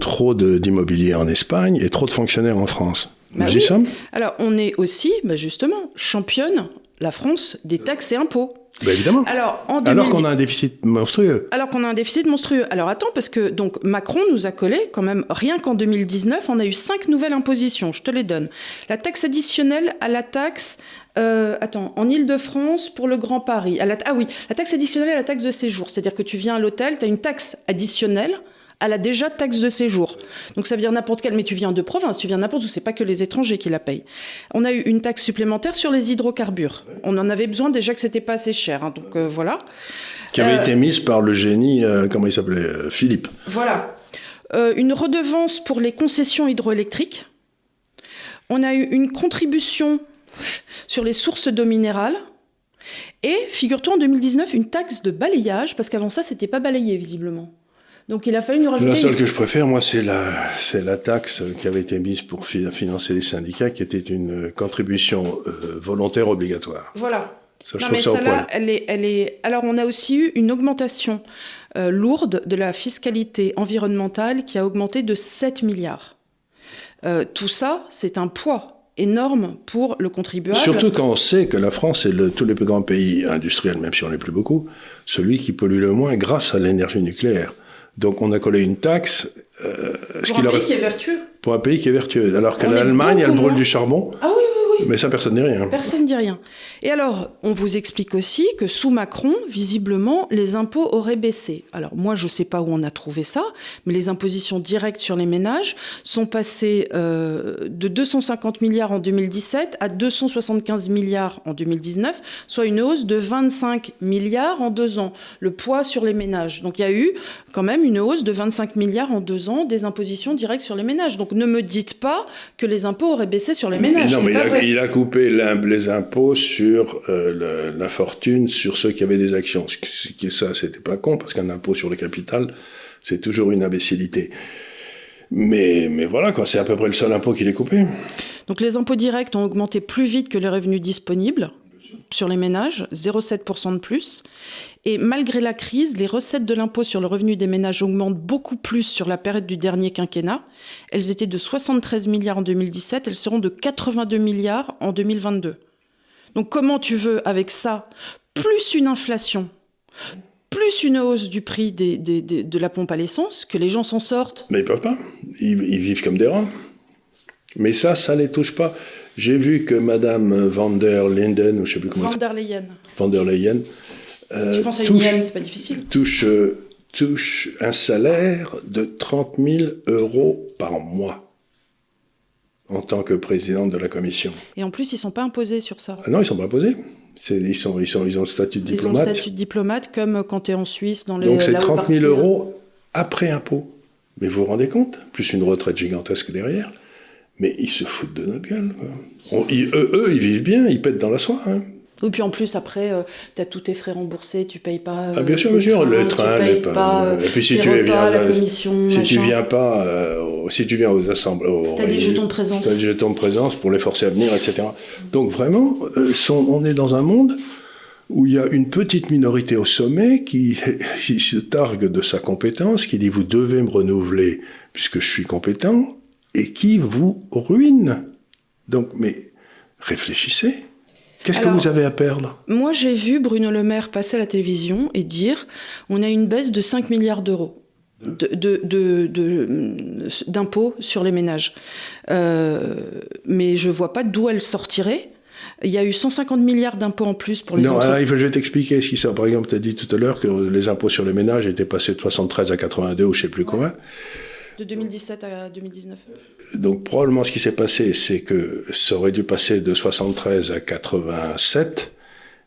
trop d'immobilier en Espagne et trop de fonctionnaires en France. Bah nous y sommes Alors on est aussi, bah justement, championne, la France, des taxes et impôts. Bah, évidemment. Alors, qu'on a un déficit monstrueux. Alors qu'on a un déficit monstrueux. Alors attends, parce que donc Macron nous a collé quand même, rien qu'en 2019, on a eu cinq nouvelles impositions, je te les donne. La taxe additionnelle à la taxe, euh, attends, en Ile-de-France pour le Grand Paris. À la, ah oui, la taxe additionnelle à la taxe de séjour. C'est-à-dire que tu viens à l'hôtel, tu as une taxe additionnelle à la déjà taxe de séjour. Donc ça veut dire n'importe quelle, mais tu viens de province, tu viens n'importe où, c'est pas que les étrangers qui la payent. On a eu une taxe supplémentaire sur les hydrocarbures. On en avait besoin déjà que c'était pas assez cher, hein, donc euh, voilà. Qui avait euh, été mise par le génie, euh, comment il s'appelait, Philippe. Voilà. une redevance pour les concessions hydroélectriques. On a eu une contribution sur les sources d'eau minérale. Et figure-toi en 2019 une taxe de balayage, parce qu'avant ça, c'était pas balayé visiblement. Donc il a fallu nous rajouter. La seule que je préfère, moi, c'est la, c'est la taxe qui avait été mise pour financer les syndicats, qui était une contribution euh, volontaire obligatoire. Voilà. Ça, je non, mais celle-là, elle est, elle est. Alors, on a aussi eu une augmentation euh, lourde de la fiscalité environnementale qui a augmenté de 7 milliards. Euh, tout ça, c'est un poids énorme pour le contribuable. Surtout quand on sait que la France est le, tous les plus grands pays industriels, même si on n'est plus beaucoup, celui qui pollue le moins grâce à l'énergie nucléaire. Donc on a collé une taxe. Euh, pour un pays qui est vertueux. Pour un pays qui est vertueux. Alors que l'Allemagne, elle brûle du charbon. Ah oui, mais ça, personne ne dit rien. Personne ne dit rien. Et alors, on vous explique aussi que sous Macron, visiblement, les impôts auraient baissé. Alors, moi, je ne sais pas où on a trouvé ça, mais les impositions directes sur les ménages sont passées euh, de 250 milliards en 2017 à 275 milliards en 2019, soit une hausse de 25 milliards en deux ans. Le poids sur les ménages. Donc, il y a eu quand même une hausse de 25 milliards en deux ans des impositions directes sur les ménages. Donc, ne me dites pas que les impôts auraient baissé sur les ménages. Non, mais pas vrai il a coupé les impôts sur euh, la fortune, sur ceux qui avaient des actions. Ce qui, ça, c'était pas con, parce qu'un impôt sur le capital, c'est toujours une imbécilité. Mais, mais voilà, c'est à peu près le seul impôt qu'il est coupé. Donc les impôts directs ont augmenté plus vite que les revenus disponibles sur les ménages, 0,7% de plus. Et malgré la crise, les recettes de l'impôt sur le revenu des ménages augmentent beaucoup plus sur la période du dernier quinquennat. Elles étaient de 73 milliards en 2017, elles seront de 82 milliards en 2022. Donc comment tu veux, avec ça, plus une inflation, plus une hausse du prix de la pompe à l'essence, que les gens s'en sortent? Mais ils peuvent pas. Ils, ils, vivent comme des rats. Mais ça, ça ne les touche pas. J'ai vu que Madame van der Linden, ou je sais plus comment. Van der Leyen. Van der Leyen. Euh, tu penses à une c'est pas difficile. Touche, euh, touche un salaire de 30 000 euros par mois en tant que présidente de la commission. Et en plus, ils ne sont pas imposés sur ça. Ah non, ils ne sont pas imposés. Ils, sont, ils, sont, ils ont le statut de diplomate. Ils ont le statut de diplomate comme quand tu es en Suisse dans les Donc c'est 30 000 euros après impôt. Mais vous vous rendez compte? Plus une retraite gigantesque derrière. Mais ils se foutent de notre gueule. eux, eux, ils vivent bien, ils pètent dans la soie. Hein. Et puis en plus, après, euh, tu as tous tes frais remboursés, tu payes pas. Euh, ah, bien sûr, bien sûr, le train, les pas. Euh, et puis si tu viens, la commission, si tu viens pas, si tu viens aux assemblées. Tu as des jetons de présence. Tu as des jetons de présence pour les forcer à venir, etc. Donc vraiment, on est dans un monde où il y a une petite minorité au sommet qui, qui se targue de sa compétence, qui dit vous devez me renouveler puisque je suis compétent, et qui vous ruine. Donc, mais réfléchissez. Qu'est-ce que vous avez à perdre? Moi, j'ai vu Bruno Le Maire passer à la télévision et dire on a une baisse de 5 milliards d'euros d'impôts sur les ménages. Euh, mais je ne vois pas d'où elle sortirait. Il y a eu 150 milliards d'impôts en plus pour les non, il faut, je vais t'expliquer ce qui ça. Par exemple, tu as dit tout à l'heure que les impôts sur les ménages étaient passés de 73 à 82 ou je ne sais plus quoi. De 2017 à 2019 Donc probablement ce qui s'est passé, c'est que ça aurait dû passer de 73 à 87,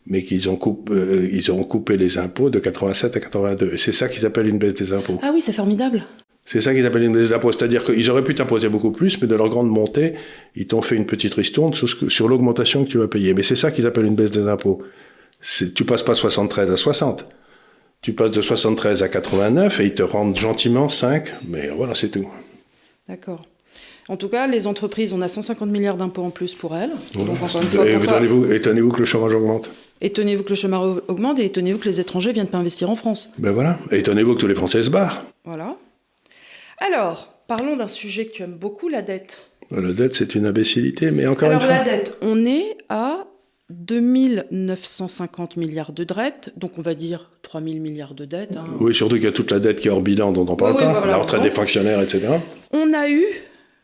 mais qu'ils ont, coupé, euh, ils ont coupé les impôts de 87 à 82. Et c'est ça qu'ils appellent une baisse des impôts. Ah oui, c'est formidable. C'est ça qu'ils appellent une baisse d'impôts. C'est-à-dire qu'ils auraient pu t'imposer beaucoup plus, mais de leur grande montée, ils t'ont fait une petite ristourne sur, sur l'augmentation que tu vas payer. Mais c'est ça qu'ils appellent une baisse des impôts. Tu passes pas de 73 à 60. Tu passes de 73 à 89 et ils te rendent gentiment 5, mais voilà, c'est tout. D'accord. En tout cas, les entreprises, on a 150 milliards d'impôts en plus pour elles. Donc, étonnez-vous, étonnez-vous que le chômage augmente? Étonnez-vous que le chômage augmente et étonnez-vous que les étrangers viennent pas investir en France. Ben voilà. étonnez-vous que tous les Français se barrent. Voilà. Alors, parlons d'un sujet que tu aimes beaucoup, la dette. La dette, c'est une imbécilité, mais encore une fois. Alors la dette, on est à 2950 milliards de dettes, donc on va dire 3000 milliards de dettes. Hein. Oui, surtout qu'il y a toute la dette qui est hors bilan dont on parle pas, la retraite des fonctionnaires, etc. On a eu,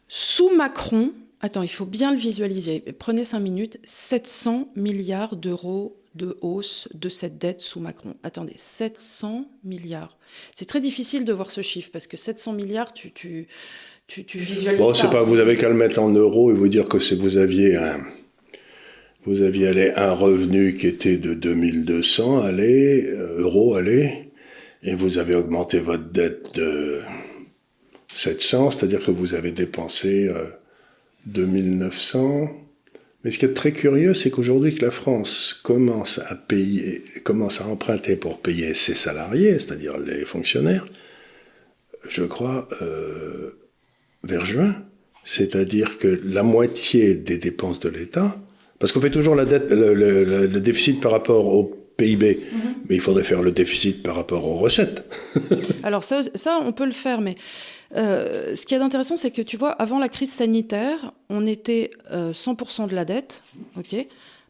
sous Macron, attends, il faut bien le visualiser, prenez 5 minutes, 700 milliards d'euros de hausse de cette dette sous Macron. Attendez, 700 milliards. C'est très difficile de voir ce chiffre, parce que 700 milliards, tu, tu, tu, tu visualises bon, c'est pas, vous avez qu'à le mettre en euros et vous dire que vous aviez un vous aviez un revenu qui était de 2200 allez, euh, euros, allez, et vous avez augmenté votre dette de 700, c'est-à-dire que vous avez dépensé 2900. Euh, Mais ce qui est très curieux, c'est qu'aujourd'hui que la France commence à payer, commence à emprunter pour payer ses salariés, c'est-à-dire les fonctionnaires, je crois, euh, vers juin, c'est-à-dire que la moitié des dépenses de l'État parce qu'on fait toujours la dette, le, déficit par rapport au PIB, mhm. mais il faudrait faire le déficit par rapport aux recettes. Alors ça, ça, on peut le faire, mais euh, ce qui est intéressant, c'est que tu vois, avant la crise sanitaire, on était 100% euh, de la dette, ok.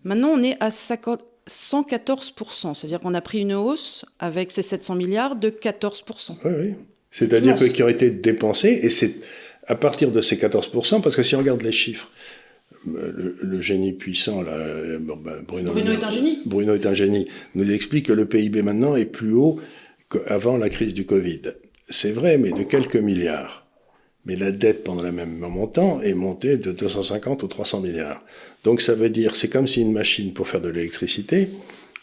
Maintenant, on est à 114%, c'est-à-dire qu'on a pris une hausse avec ces 700 milliards de 14%. Oui, oui. C'est-à-dire que qui ont été dépensés, et c'est à partir de ces 14%, parce que si on regarde les chiffres, le, génie puissant, là, ben, Bruno, est un génie. Bruno est un génie, nous explique que le PIB maintenant est plus haut qu'avant la crise du Covid. C'est vrai, mais de quelques milliards. Mais la dette pendant le même montant est montée de 250 ou 300 milliards. Donc ça veut dire, c'est comme si une machine pour faire de l'électricité,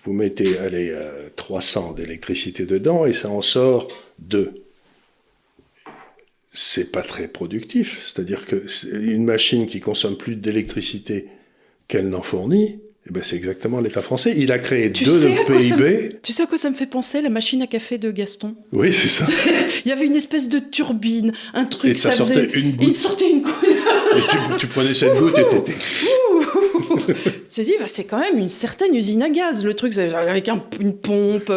vous mettez allez, 300 d'électricité dedans et ça en sort 2 c'est pas très productif. C'est-à-dire que une machine qui consomme plus d'électricité qu'elle n'en fournit, eh ben c'est exactement l'État français. Il a créé deux PIB. tu sais à quoi ça me fait penser La machine à café de Gaston? Oui, c'est ça. Il y avait une espèce de turbine, un truc. Et ça, sortait une goutte. Il sortait une goutte. et tu, prenais cette goutte et t'étais. tu te dis, bah, c'est quand même une certaine usine à gaz, le truc, avec une pompe.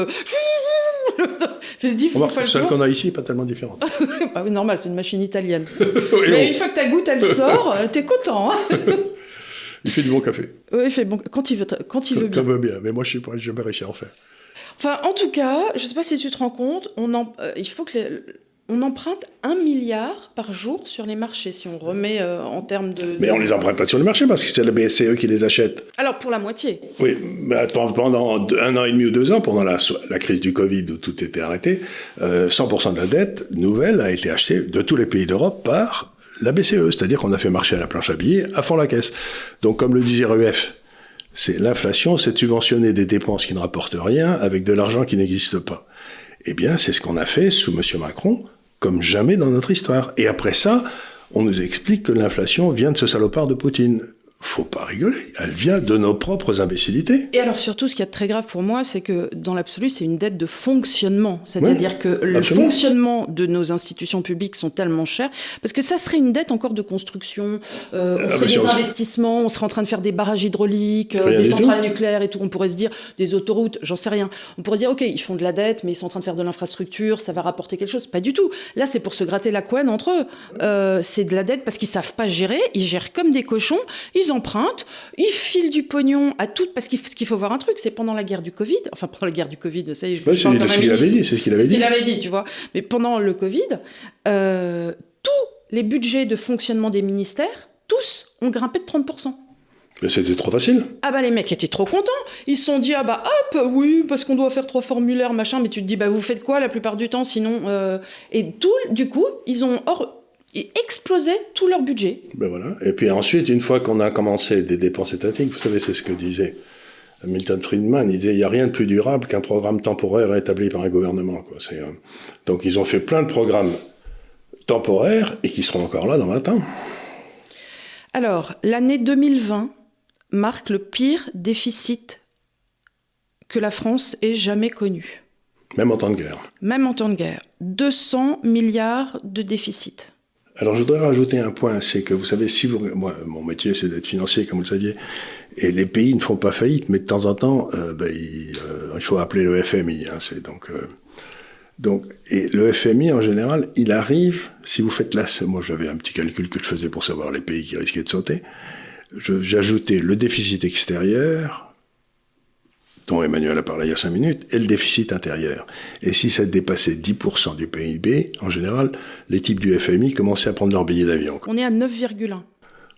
Celle qu'on a ici n'est pas tellement différente. bah oui, normal, c'est une machine italienne. Mais une fois que ta goutte, elle sort, t'es content. Hein il fait du bon café. Oui, il fait bon quand il veut, quand il veut bien. Quand veut bien, mais moi je suis pas, jamais réussi à en faire. Enfin, en tout cas, je sais pas si tu te rends compte, on en, euh, il faut que les, on emprunte un milliard par jour sur les marchés, si on remet euh, en termes de, Mais on les emprunte pas sur le marché parce que c'est la BCE qui les achète. Alors pour la moitié. Oui, mais pendant un an et demi ou deux ans, pendant la, crise du Covid où tout était arrêté, 100% euh, de la dette nouvelle a été achetée de tous les pays d'Europe par la BCE, c'est-à-dire qu'on a fait marcher à la planche à billets à fond la caisse. Donc comme le disait RUF, c'est l'inflation, c'est subventionner des dépenses qui ne rapportent rien avec de l'argent qui n'existe pas. Eh bien, c'est ce qu'on a fait sous M. Macron comme jamais dans notre histoire. Et après ça, on nous explique que l'inflation vient de ce salopard de Poutine faut pas rigoler. Elle vient de nos propres imbécilités. Et alors surtout, ce qui est très grave pour moi, c'est que dans l'absolu, c'est une dette de fonctionnement. C'est-à-dire que le fonctionnement de nos institutions publiques sont tellement chers, parce que ça serait une dette encore de construction. Euh, on ah, ferait des investissements, on serait en train de faire des barrages hydrauliques, euh, des centrales nucléaires et tout. On pourrait se dire des autoroutes, j'en sais rien. On pourrait dire, ok, ils font de la dette, mais ils sont en train de faire de l'infrastructure, ça va rapporter quelque chose. Pas du tout. Là, c'est pour se gratter la couenne entre eux. Euh, c'est de la dette parce qu'ils savent pas gérer. Ils gèrent comme des cochons. Ils empruntent, ils filent du pognon à tout, parce qu'il faut voir un truc, c'est pendant la guerre du Covid, enfin pendant la guerre du Covid, ça y est, je C'est ce qu'il avait dit, c'est ce qu'il avait dit. qu'il avait dit, tu vois. Mais pendant le Covid, euh, tous les budgets de fonctionnement des ministères, tous ont grimpé de 30%. Mais c'était trop facile. Ah bah les mecs étaient trop contents. Ils se sont dit ah bah hop oui parce qu'on doit faire trois formulaires machin. Mais tu te dis bah vous faites quoi la plupart du temps sinon euh, et tout du coup ils ont explosé tout leur budget. Ben voilà. Et puis ensuite une fois qu'on a commencé des dépenses étatiques, vous savez c'est ce que disait Milton Friedman, il disait il n'y a rien de plus durable qu'un programme temporaire établi par un gouvernement. Quoi. Euh, donc ils ont fait plein de programmes temporaires et qui seront encore là dans 20 ans. Alors, l'année 2020 marque le pire déficit que la France ait jamais connu. Même en temps de guerre. Même en temps de guerre. 200 milliards de déficit. Alors je voudrais rajouter un point, c'est que vous savez, si vous, moi, mon métier c'est d'être financier, comme vous le saviez, et les pays ne font pas faillite, mais de temps en temps, euh, ben, euh, il, faut appeler le FMI. Hein, c'est donc, euh, donc, et le FMI en général, il arrive, si vous faites là, moi j'avais un petit calcul que je faisais pour savoir les pays qui risquaient de sauter, j'ajoutais le déficit extérieur, dont Emmanuel a parlé il y a cinq minutes, et le déficit intérieur. Et si ça dépassait 10% du PIB, en général, les types du FMI commençaient à prendre leur billet d'avion. On est à 9,1.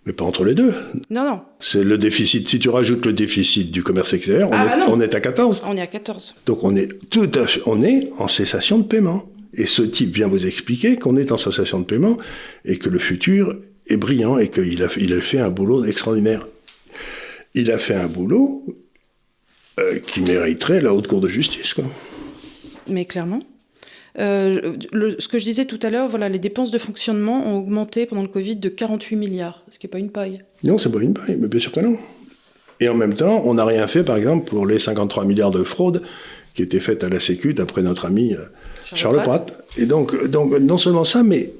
Mais pas entre les deux. Non, non. C'est le déficit. Si tu rajoutes le déficit du commerce extérieur, on, ah, est, bah on est, à 14. On est à 14. Donc on est tout à fait, on est en cessation de paiement. Et ce type vient vous expliquer qu'on est en cessation de paiement et que le futur est brillant et qu'il a, il a fait un boulot extraordinaire. Il a fait un boulot euh, qui mériterait la haute cour de justice, quoi. Mais clairement. Euh, ce que je disais tout à l'heure, voilà, les dépenses de fonctionnement ont augmenté pendant le Covid de 48 milliards, ce qui n'est pas une paille. Non, c'est pas une paille, mais bien sûr que non. Et en même temps, on n'a rien fait, par exemple, pour les 53 milliards de fraude qui étaient faites à la Sécu, d'après notre ami euh, Charles, Pratt. Et donc, donc, non seulement ça, mais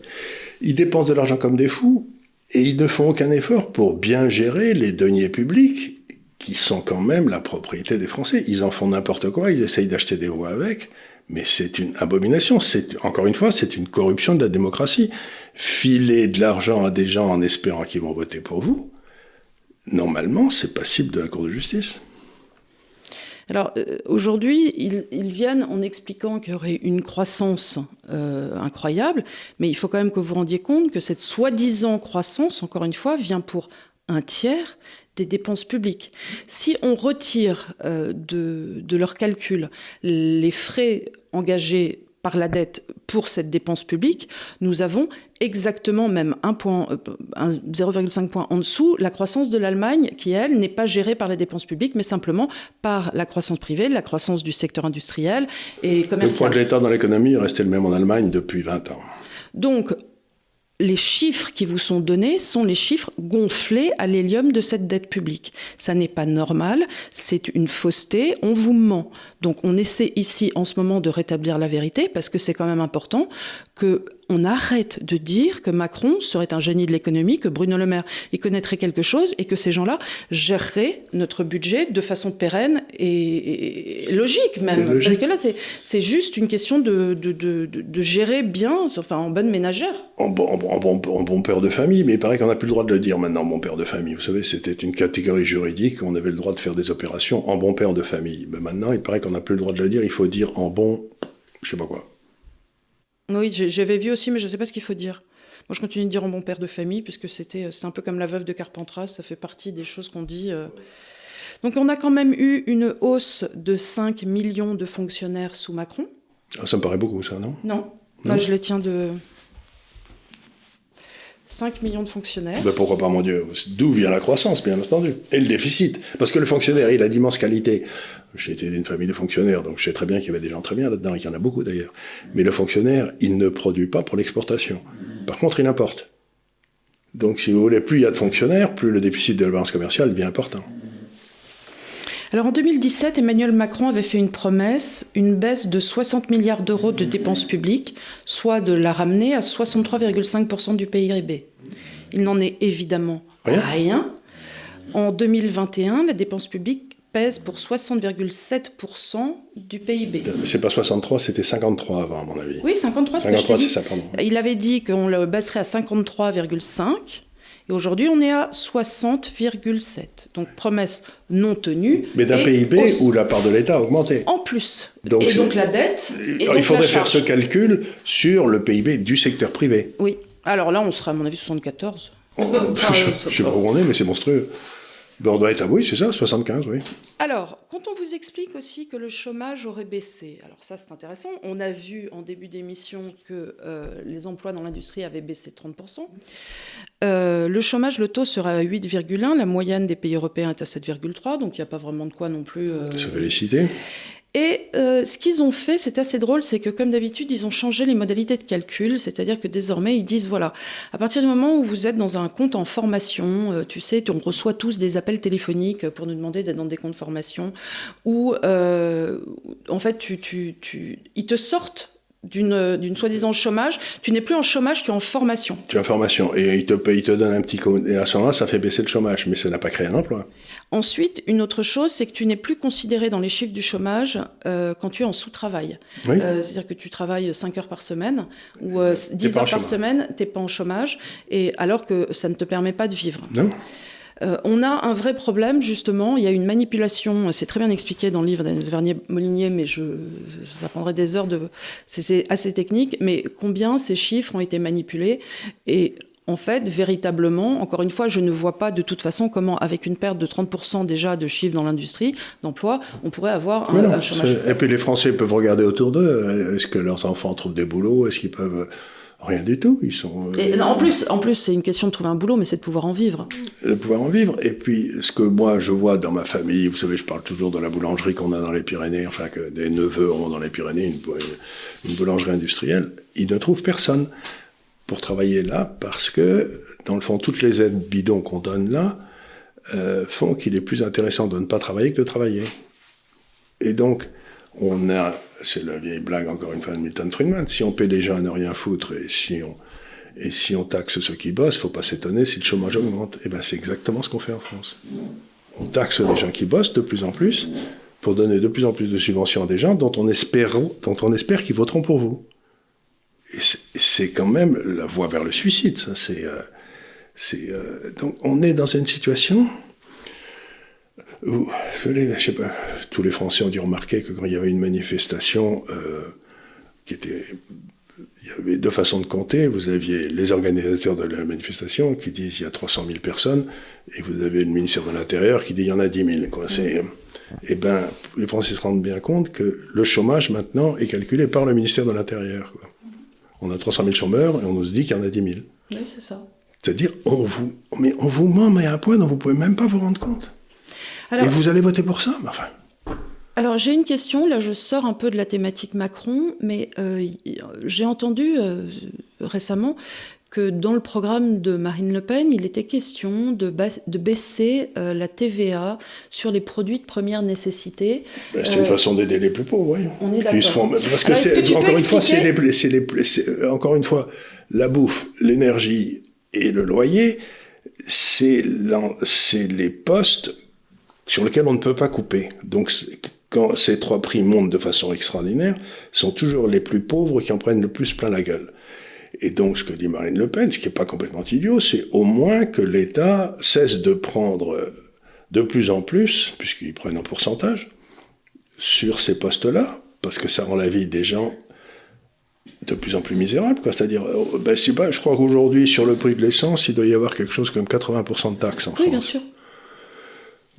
ils dépensent de l'argent comme des fous, et ils ne font aucun effort pour bien gérer les deniers publics, qui sont quand même la propriété des Français. Ils en font n'importe quoi, ils essayent d'acheter des voix avec. Mais c'est une abomination. C'est encore une fois, c'est une corruption de la démocratie. Filer de l'argent à des gens en espérant qu'ils vont voter pour vous, normalement, c'est passible de la Cour de justice. Alors euh, aujourd'hui, ils, viennent en expliquant qu'il y aurait une croissance euh, incroyable, mais il faut quand même que vous vous rendiez compte que cette soi-disant croissance, encore une fois, vient pour un tiers des dépenses publiques. Si on retire euh, de, de leur calcul les frais engagés par la dette pour cette dépense publique, nous avons exactement même un point, 0,5 point en dessous la croissance de l'Allemagne, qui elle n'est pas gérée par la dépense publique, mais simplement par la croissance privée, la croissance du secteur industriel et commercial. Le poids de l'État dans l'économie est resté le même en Allemagne depuis 20 ans. Donc, les chiffres qui vous sont donnés sont les chiffres gonflés à l'hélium de cette dette publique. Ça n'est pas normal, c'est une fausseté, on vous ment. Donc on essaie ici en ce moment de rétablir la vérité parce que c'est quand même important que on arrête de dire que Macron serait un génie de l'économie, que Bruno Le Maire y connaîtrait quelque chose et que ces gens-là géreraient notre budget de façon pérenne et, logique même. Parce que là, c'est juste une question de, de, gérer bien, enfin en bonne ménagère. En bon, bon, père de famille, mais il paraît qu'on n'a plus le droit de le dire maintenant, bon père de famille. Vous savez, c'était une catégorie juridique, on avait le droit de faire des opérations en bon père de famille. Mais maintenant, il paraît qu'on n'a plus le droit de le dire, il faut dire en bon, je sais pas quoi. Oui, j'avais vu aussi, mais je ne sais pas ce qu'il faut dire. Moi, je continue de dire en bon père de famille, puisque c'était un peu comme la veuve de Carpentras, ça fait partie des choses qu'on dit. Euh. Donc, on a quand même eu une hausse de 5 millions de fonctionnaires sous Macron. Ah, ça me paraît beaucoup, ça, non? Non. Moi, je le tiens de 5 millions de fonctionnaires. Ben pourquoi pas, mon Dieu D'où vient la croissance, bien entendu Et le déficit? Parce que le fonctionnaire, il a d'immenses qualités. J'ai été d'une famille de fonctionnaires, donc je sais très bien qu'il y avait des gens très bien là-dedans, et qu'il y en a beaucoup d'ailleurs. Mais le fonctionnaire, il ne produit pas pour l'exportation. Par contre, il importe. Donc, si vous voulez, plus il y a de fonctionnaires, plus le déficit de la balance commerciale devient important. Alors en 2017, Emmanuel Macron avait fait une promesse, une baisse de 60 milliards d'euros de dépenses publiques, soit de la ramener à 63,5% du PIB. Il n'en est évidemment rien. En 2021, la dépense publique pèse pour 60,7% du PIB. C'est pas 63, c'était 53 avant, à mon avis. Oui, 53, 53 c'est ça, pardon. Il avait dit qu'on le baisserait à 53,5. Et aujourd'hui, on est à 60,7. Donc promesse non tenue. Mais d'un PIB où la part de l'État a augmenté. En plus. Donc, et donc la dette. il faudrait faire ce calcul sur le PIB du secteur privé. Oui. Alors là, on sera à mon avis 74. je ne sais pas où on est, mais c'est monstrueux. Ben, on doit être à oui, c'est ça, 75, oui. Alors, quand on vous explique aussi que le chômage aurait baissé, alors ça c'est intéressant, on a vu en début d'émission que euh, les emplois dans l'industrie avaient baissé de 30%. Euh, le chômage, le taux sera à 8,1, la moyenne des pays européens est à 7,3, donc il n'y a pas vraiment de quoi non plus... Euh... Se féliciter. Et euh, ce qu'ils ont fait, c'est assez drôle, c'est que comme d'habitude, ils ont changé les modalités de calcul, c'est-à-dire que désormais, ils disent, voilà, à partir du moment où vous êtes dans un compte en formation, euh, tu sais, on reçoit tous des appels téléphoniques pour nous demander d'être dans des comptes formation, où, euh, en fait, tu, tu, tu, ils te sortent d'une, d'une soi-disant chômage, tu n'es plus en chômage, tu es en formation. Tu es en formation et il te, il te donne un petit. Et à ce moment-là, ça fait baisser le chômage, mais ça n'a pas créé un emploi. Ensuite, une autre chose, c'est que tu n'es plus considéré dans les chiffres du chômage euh, quand tu es en sous-travail. Oui. Euh, c'est-à-dire que tu travailles 5 heures par semaine ou euh, 10 heures par semaine, tu n'es pas en chômage, et alors que ça ne te permet pas de vivre. Non Euh, on a un vrai problème, justement. Il y a une manipulation, c'est très bien expliqué dans le livre d'Agnès Vernier-Molinier, mais je, ça prendrait des heures de. C'est assez technique, mais combien ces chiffres ont été manipulés? Et en fait, véritablement, encore une fois, je ne vois pas de toute façon comment, avec une perte de 30% déjà de chiffres dans l'industrie, d'emploi, on pourrait avoir un, non, un chômage. Et puis les Français peuvent regarder autour d'eux. Est-ce que leurs enfants trouvent des boulots? Est-ce qu'ils peuvent. Rien du tout. Ils sont. euh, Et en plus, en plus, c'est une question de trouver un boulot, mais c'est de pouvoir en vivre. de pouvoir en vivre. Et puis, ce que moi, je vois dans ma famille, vous savez, je parle toujours de la boulangerie qu'on a dans les Pyrénées, enfin, que des neveux ont dans les Pyrénées, une boulangerie industrielle. Ils ne trouvent personne pour travailler là parce que, dans le fond, toutes les aides bidons qu'on donne là euh, font qu'il est plus intéressant de ne pas travailler que de travailler. Et donc, on a, c'est la vieille blague encore une fois de Milton Friedman, si on paie les gens à ne rien foutre et si on, taxe ceux qui bossent, faut pas s'étonner si le chômage augmente. Et ben c'est exactement ce qu'on fait en France. On taxe les gens qui bossent de plus en plus pour donner de plus en plus de subventions à des gens dont on espère, qu'ils voteront pour vous. C'est- quand même la voie vers le suicide. Ça, euh, euh, donc on est dans une situation je sais pas, tous les Français ont dû remarquer que quand il y avait une manifestation euh, qui était il y avait deux façons de compter. Vous aviez les organisateurs de la manifestation qui disent il y a 300 000 personnes, et vous avez le ministère de l'Intérieur qui dit il y en a 10 000. Quoi. C'est, eh ben, les Français se rendent bien compte que le chômage maintenant est calculé par le ministère de l'Intérieur. quoi. On a 300 000 chômeurs et on nous dit qu'il y en a 10 000. Oui, c'est ça. C'est-à-dire, on vous, mais on vous ment, mais à un point dont vous pouvez même pas vous rendre compte. Alors, Et vous allez voter pour ça? Enfin, Alors j'ai une question, là je sors un peu de la thématique Macron, mais euh, j'ai entendu euh, récemment que dans le programme de Marine Le Pen, il était question de, baisser euh, la TVA sur les produits de première nécessité. Ben, c'est une Euh, façon d'aider les plus pauvres, oui. on est Qui se d'accord. font- Parce que Alors, encore une fois, c'est les, les- encore une fois, la bouffe, l'énergie et le loyer, c'est les postes sur lesquels on ne peut pas couper. Donc, quand ces trois prix montent de façon extraordinaire, ce sont toujours les plus pauvres qui en prennent le plus plein la gueule. Et donc, ce que dit Marine Le Pen, ce qui n'est pas complètement idiot, c'est au moins que l'État cesse de prendre de plus en plus, puisqu'ils prennent en pourcentage, sur ces postes-là, parce que ça rend la vie des gens de plus en plus misérable. C'est-à-dire, euh, ben, je crois qu'aujourd'hui, sur le prix de l'essence, il doit y avoir quelque chose comme 80% de taxes en Oui, France. bien sûr.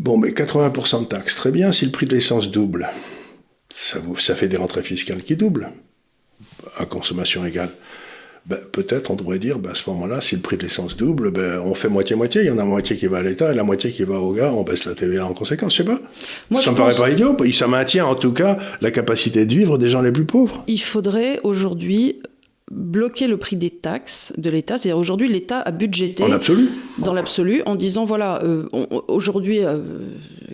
Bon, mais 80% de taxes, très bien. Si le prix de l'essence double, ça, vous, ça fait des rentrées fiscales qui doublent, à consommation égale. Ben, peut-être on devrait dire, ben, à ce moment-là, si le prix de l'essence double, ben, on fait moitié-moitié. Il y en a moitié qui va à l'État et la moitié qui va au gars. On baisse la TVA en conséquence. Je sais pas. Moi, ça me paraît pas idiot. Ça maintient en tout cas la capacité de vivre des gens les plus pauvres. Il faudrait aujourd'hui bloquer le prix des taxes de l'État. C'est-à-dire aujourd'hui l'État a budgété En absolu. dans l'absolu en disant voilà, euh, aujourd'hui, euh,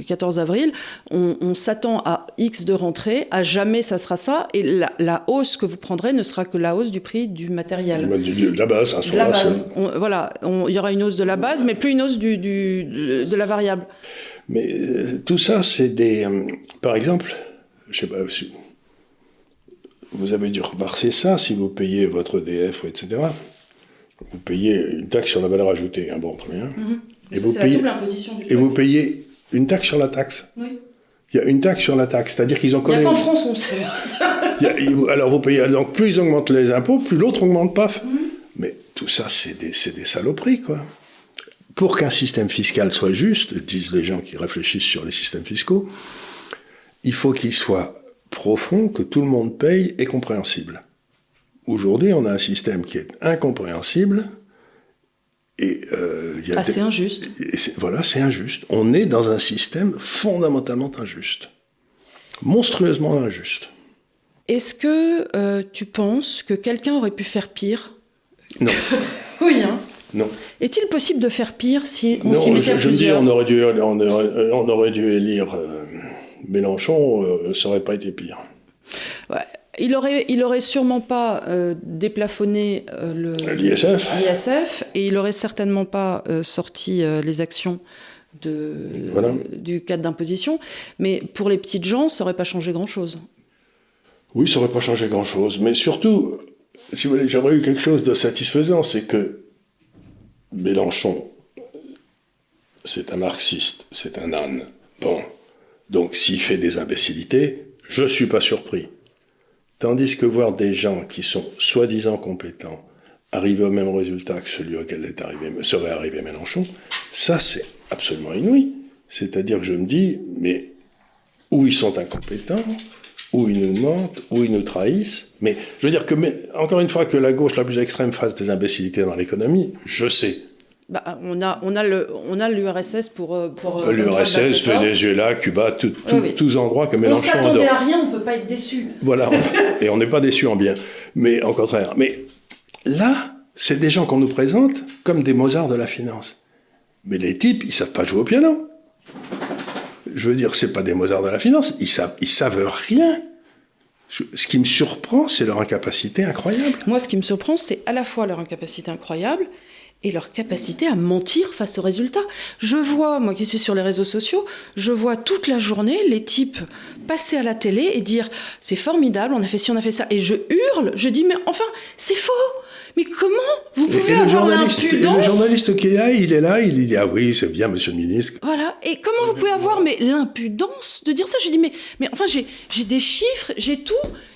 14 avril, on, on s'attend à X de rentrée, à jamais ça sera ça, et la, la hausse que vous prendrez ne sera que la hausse du prix du matériel. De la base, à ce moment-là. voilà, il y aura une hausse de la base, mais plus une hausse du, du- de, de la variable. Mais euh, tout ça, c'est des. euh, par exemple, je sais pas, vous avez dû remarquer ça si vous payez votre EDF, etc. Vous payez une taxe sur la valeur ajoutée, un bon très bien. Et, Ça, vous la payez, du et vous payez une taxe sur la taxe. Oui. Il y a une taxe sur la taxe, c'est-à-dire qu'ils ont Il n'y a qu'en France on sait ça. A- alors vous payez, donc plus ils augmentent les impôts, plus l'autre augmente, paf. Mhm. Mais tout ça, c'est des, c'est des saloperies, quoi. pour qu'un système fiscal soit juste, disent les gens qui réfléchissent sur les systèmes fiscaux, il faut qu'il soit profond, que tout le monde paye et compréhensible. Aujourd'hui, on a un système qui est incompréhensible. Et, euh, ah, c'est injuste. voilà, c'est injuste. On est dans un système fondamentalement injuste. Monstrueusement injuste. Est-ce que euh, tu penses que quelqu'un aurait pu faire pire? Non. oui, hein Non. Est-il possible de faire pire si on s'y mettait je, je me dis, on aurait dû, on aurait, on aurait dû élire euh, Mélenchon, euh, ça n'aurait pas été pire. Ouais. Il aurait, il aurait sûrement pas euh, déplafonné euh, l'ISF. et il aurait certainement pas sorti les actions de, du cadre d'imposition. Mais pour les petites gens, ça n'aurait pas changé grand-chose. Oui, ça n'aurait pas changé grand-chose. Mais surtout, si vous voulez, j'aurais eu quelque chose de satisfaisant, c'est que Mélenchon, c'est un marxiste, c'est un âne. Bon, donc s'il fait des imbécilités, je ne suis pas surpris. Tandis que voir des gens qui sont soi-disant compétents arriver au même résultat que celui auquel est arrivé, serait arrivé Mélenchon, ça c'est absolument inouï. C'est-à-dire que je me dis, mais où ils sont incompétents, où ils nous mentent, où ils nous trahissent. Mais je veux dire que, encore une fois, que la gauche la plus extrême fasse des imbécilités dans l'économie, je sais. Bah, on a, on a le, on a l'URSS pour, euh, pour. Euh, L'URSS, Venezuela, Cuba, tous endroits que Mélenchon. On s'attendait à rien, on peut pas être déçu. Voilà, et on n'est pas déçu en bien, mais au contraire. Mais là, c'est des gens qu'on nous présente comme des Mozart de la finance. Mais les types, ils savent pas jouer au piano. Je veux dire, c'est pas des Mozart de la finance, ils savent, ils savent rien. Ce qui me surprend, c'est leur incapacité incroyable. Moi, ce qui me surprend, c'est à la fois leur incapacité incroyable et leur capacité à mentir face aux résultats. Je vois, moi qui suis sur les réseaux sociaux, je vois toute la journée les types passer à la télé et dire c'est formidable, on a fait ci, on a fait ça, et je hurle, je dis mais enfin c'est faux. Mais comment vous pouvez avoir l'impudence Le journaliste qui est là, il est là, il dit ah oui c'est bien Monsieur le Ministre. Voilà. Et comment vous pouvez avoir mais l'impudence de dire ça? Je dis mais mais enfin j'ai des chiffres, j'ai tout,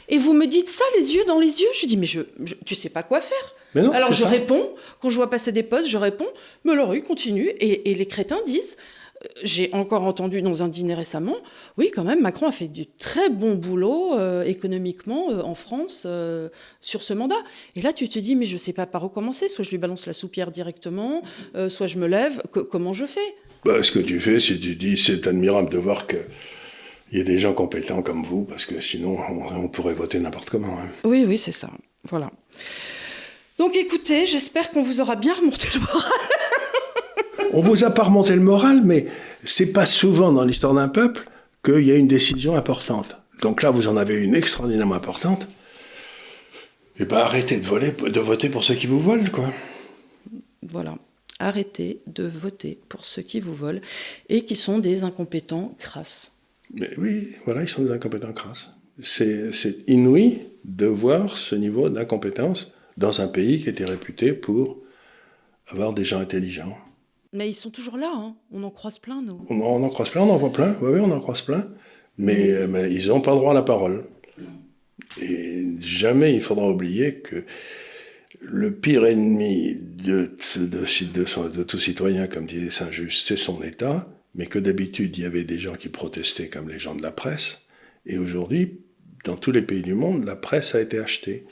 et vous me dites ça les yeux dans les yeux? Je dis mais je, je tu sais pas quoi faire. Alors je réponds, quand je vois passer des postes, je réponds, mais alors continue. Et, les crétins disent, euh, j'ai encore entendu dans un dîner récemment, oui, quand même, Macron a fait du très bon boulot euh, économiquement euh, en France sur ce mandat. Et là, tu te dis, mais je ne sais pas par où commencer. Soit je lui balance la soupière directement, soit je me lève. comment je fais? Bah, Ce que tu fais, c'est tu dis, c'est admirable de voir que. Il y a des gens compétents comme vous, parce que sinon, on, pourrait voter n'importe comment. Hein. Oui, oui, c'est ça. Voilà. Donc écoutez, j'espère qu'on vous aura bien remonté le moral. On vous a pas remonté le moral, mais c'est pas souvent dans l'histoire d'un peuple qu'il y a une décision importante. Donc là, vous en avez une extraordinairement importante. Et eh ben arrêtez de, voler, de voter pour ceux qui vous volent, quoi. Voilà. Arrêtez de voter pour ceux qui vous volent et qui sont des incompétents crasses. Mais oui, voilà, ils sont des incompétents crasses. C'est inouï de voir ce niveau d'incompétence dans un pays qui était réputé pour avoir des gens intelligents. Mais ils sont toujours là, hein. on en croise plein, nous. On, en croise plein, on en voit plein, oui, oui, on en croise plein. Mais, mais ils n'ont pas le droit à la parole. Et jamais il faudra oublier que le pire ennemi de, de, de, de tout citoyen, comme disait Saint-Just, c'est son État, mais que d'habitude il y avait des gens qui protestaient comme les gens de la presse. Et aujourd'hui, dans tous les pays du monde, la presse a été achetée.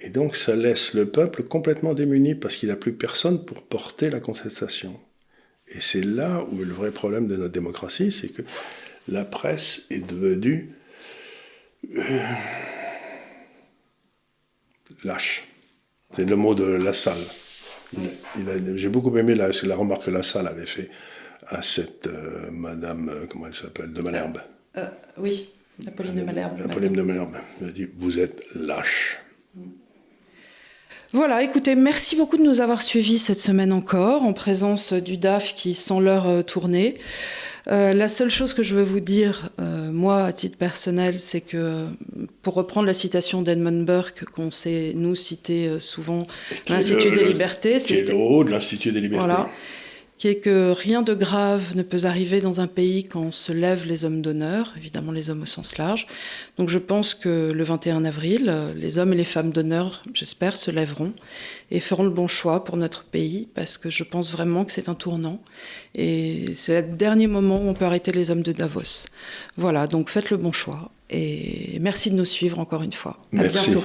Et donc ça laisse le peuple complètement démuni parce qu'il n'a plus personne pour porter la contestation. Et c'est là où le vrai problème de notre démocratie, c'est que la presse est devenue euh, lâche. C'est le mot de La Salle. J'ai beaucoup aimé la, la remarque que La Salle avait fait à cette euh, Madame, euh, comment elle s'appelle, de Malherbe. oui, Apolline de Malherbe. Apolline de Malherbe. Elle a dit Vous êtes lâche. Mm. Voilà, écoutez, merci beaucoup de nous avoir suivis cette semaine encore, en présence du DAF qui sent l'heure euh, tourner. Euh, la seule chose que je veux vous dire, euh, moi, à titre personnel, c'est que, pour reprendre la citation d'Edmund Burke, qu'on sait, nous, citer souvent, l'Institut des libertés... C'est le haut de l'Institut des libertés. Voilà. Qui est que rien de grave ne peut arriver dans un pays quand se lèvent les hommes d'honneur, évidemment les hommes au sens large. Donc je pense que le 21 avril, les hommes et les femmes d'honneur, j'espère, se lèveront et feront le bon choix pour notre pays, parce que je pense vraiment que c'est un tournant. Et c'est le dernier moment où on peut arrêter les hommes de Davos. Voilà, donc faites le bon choix. Et merci de nous suivre encore une fois. À bientôt.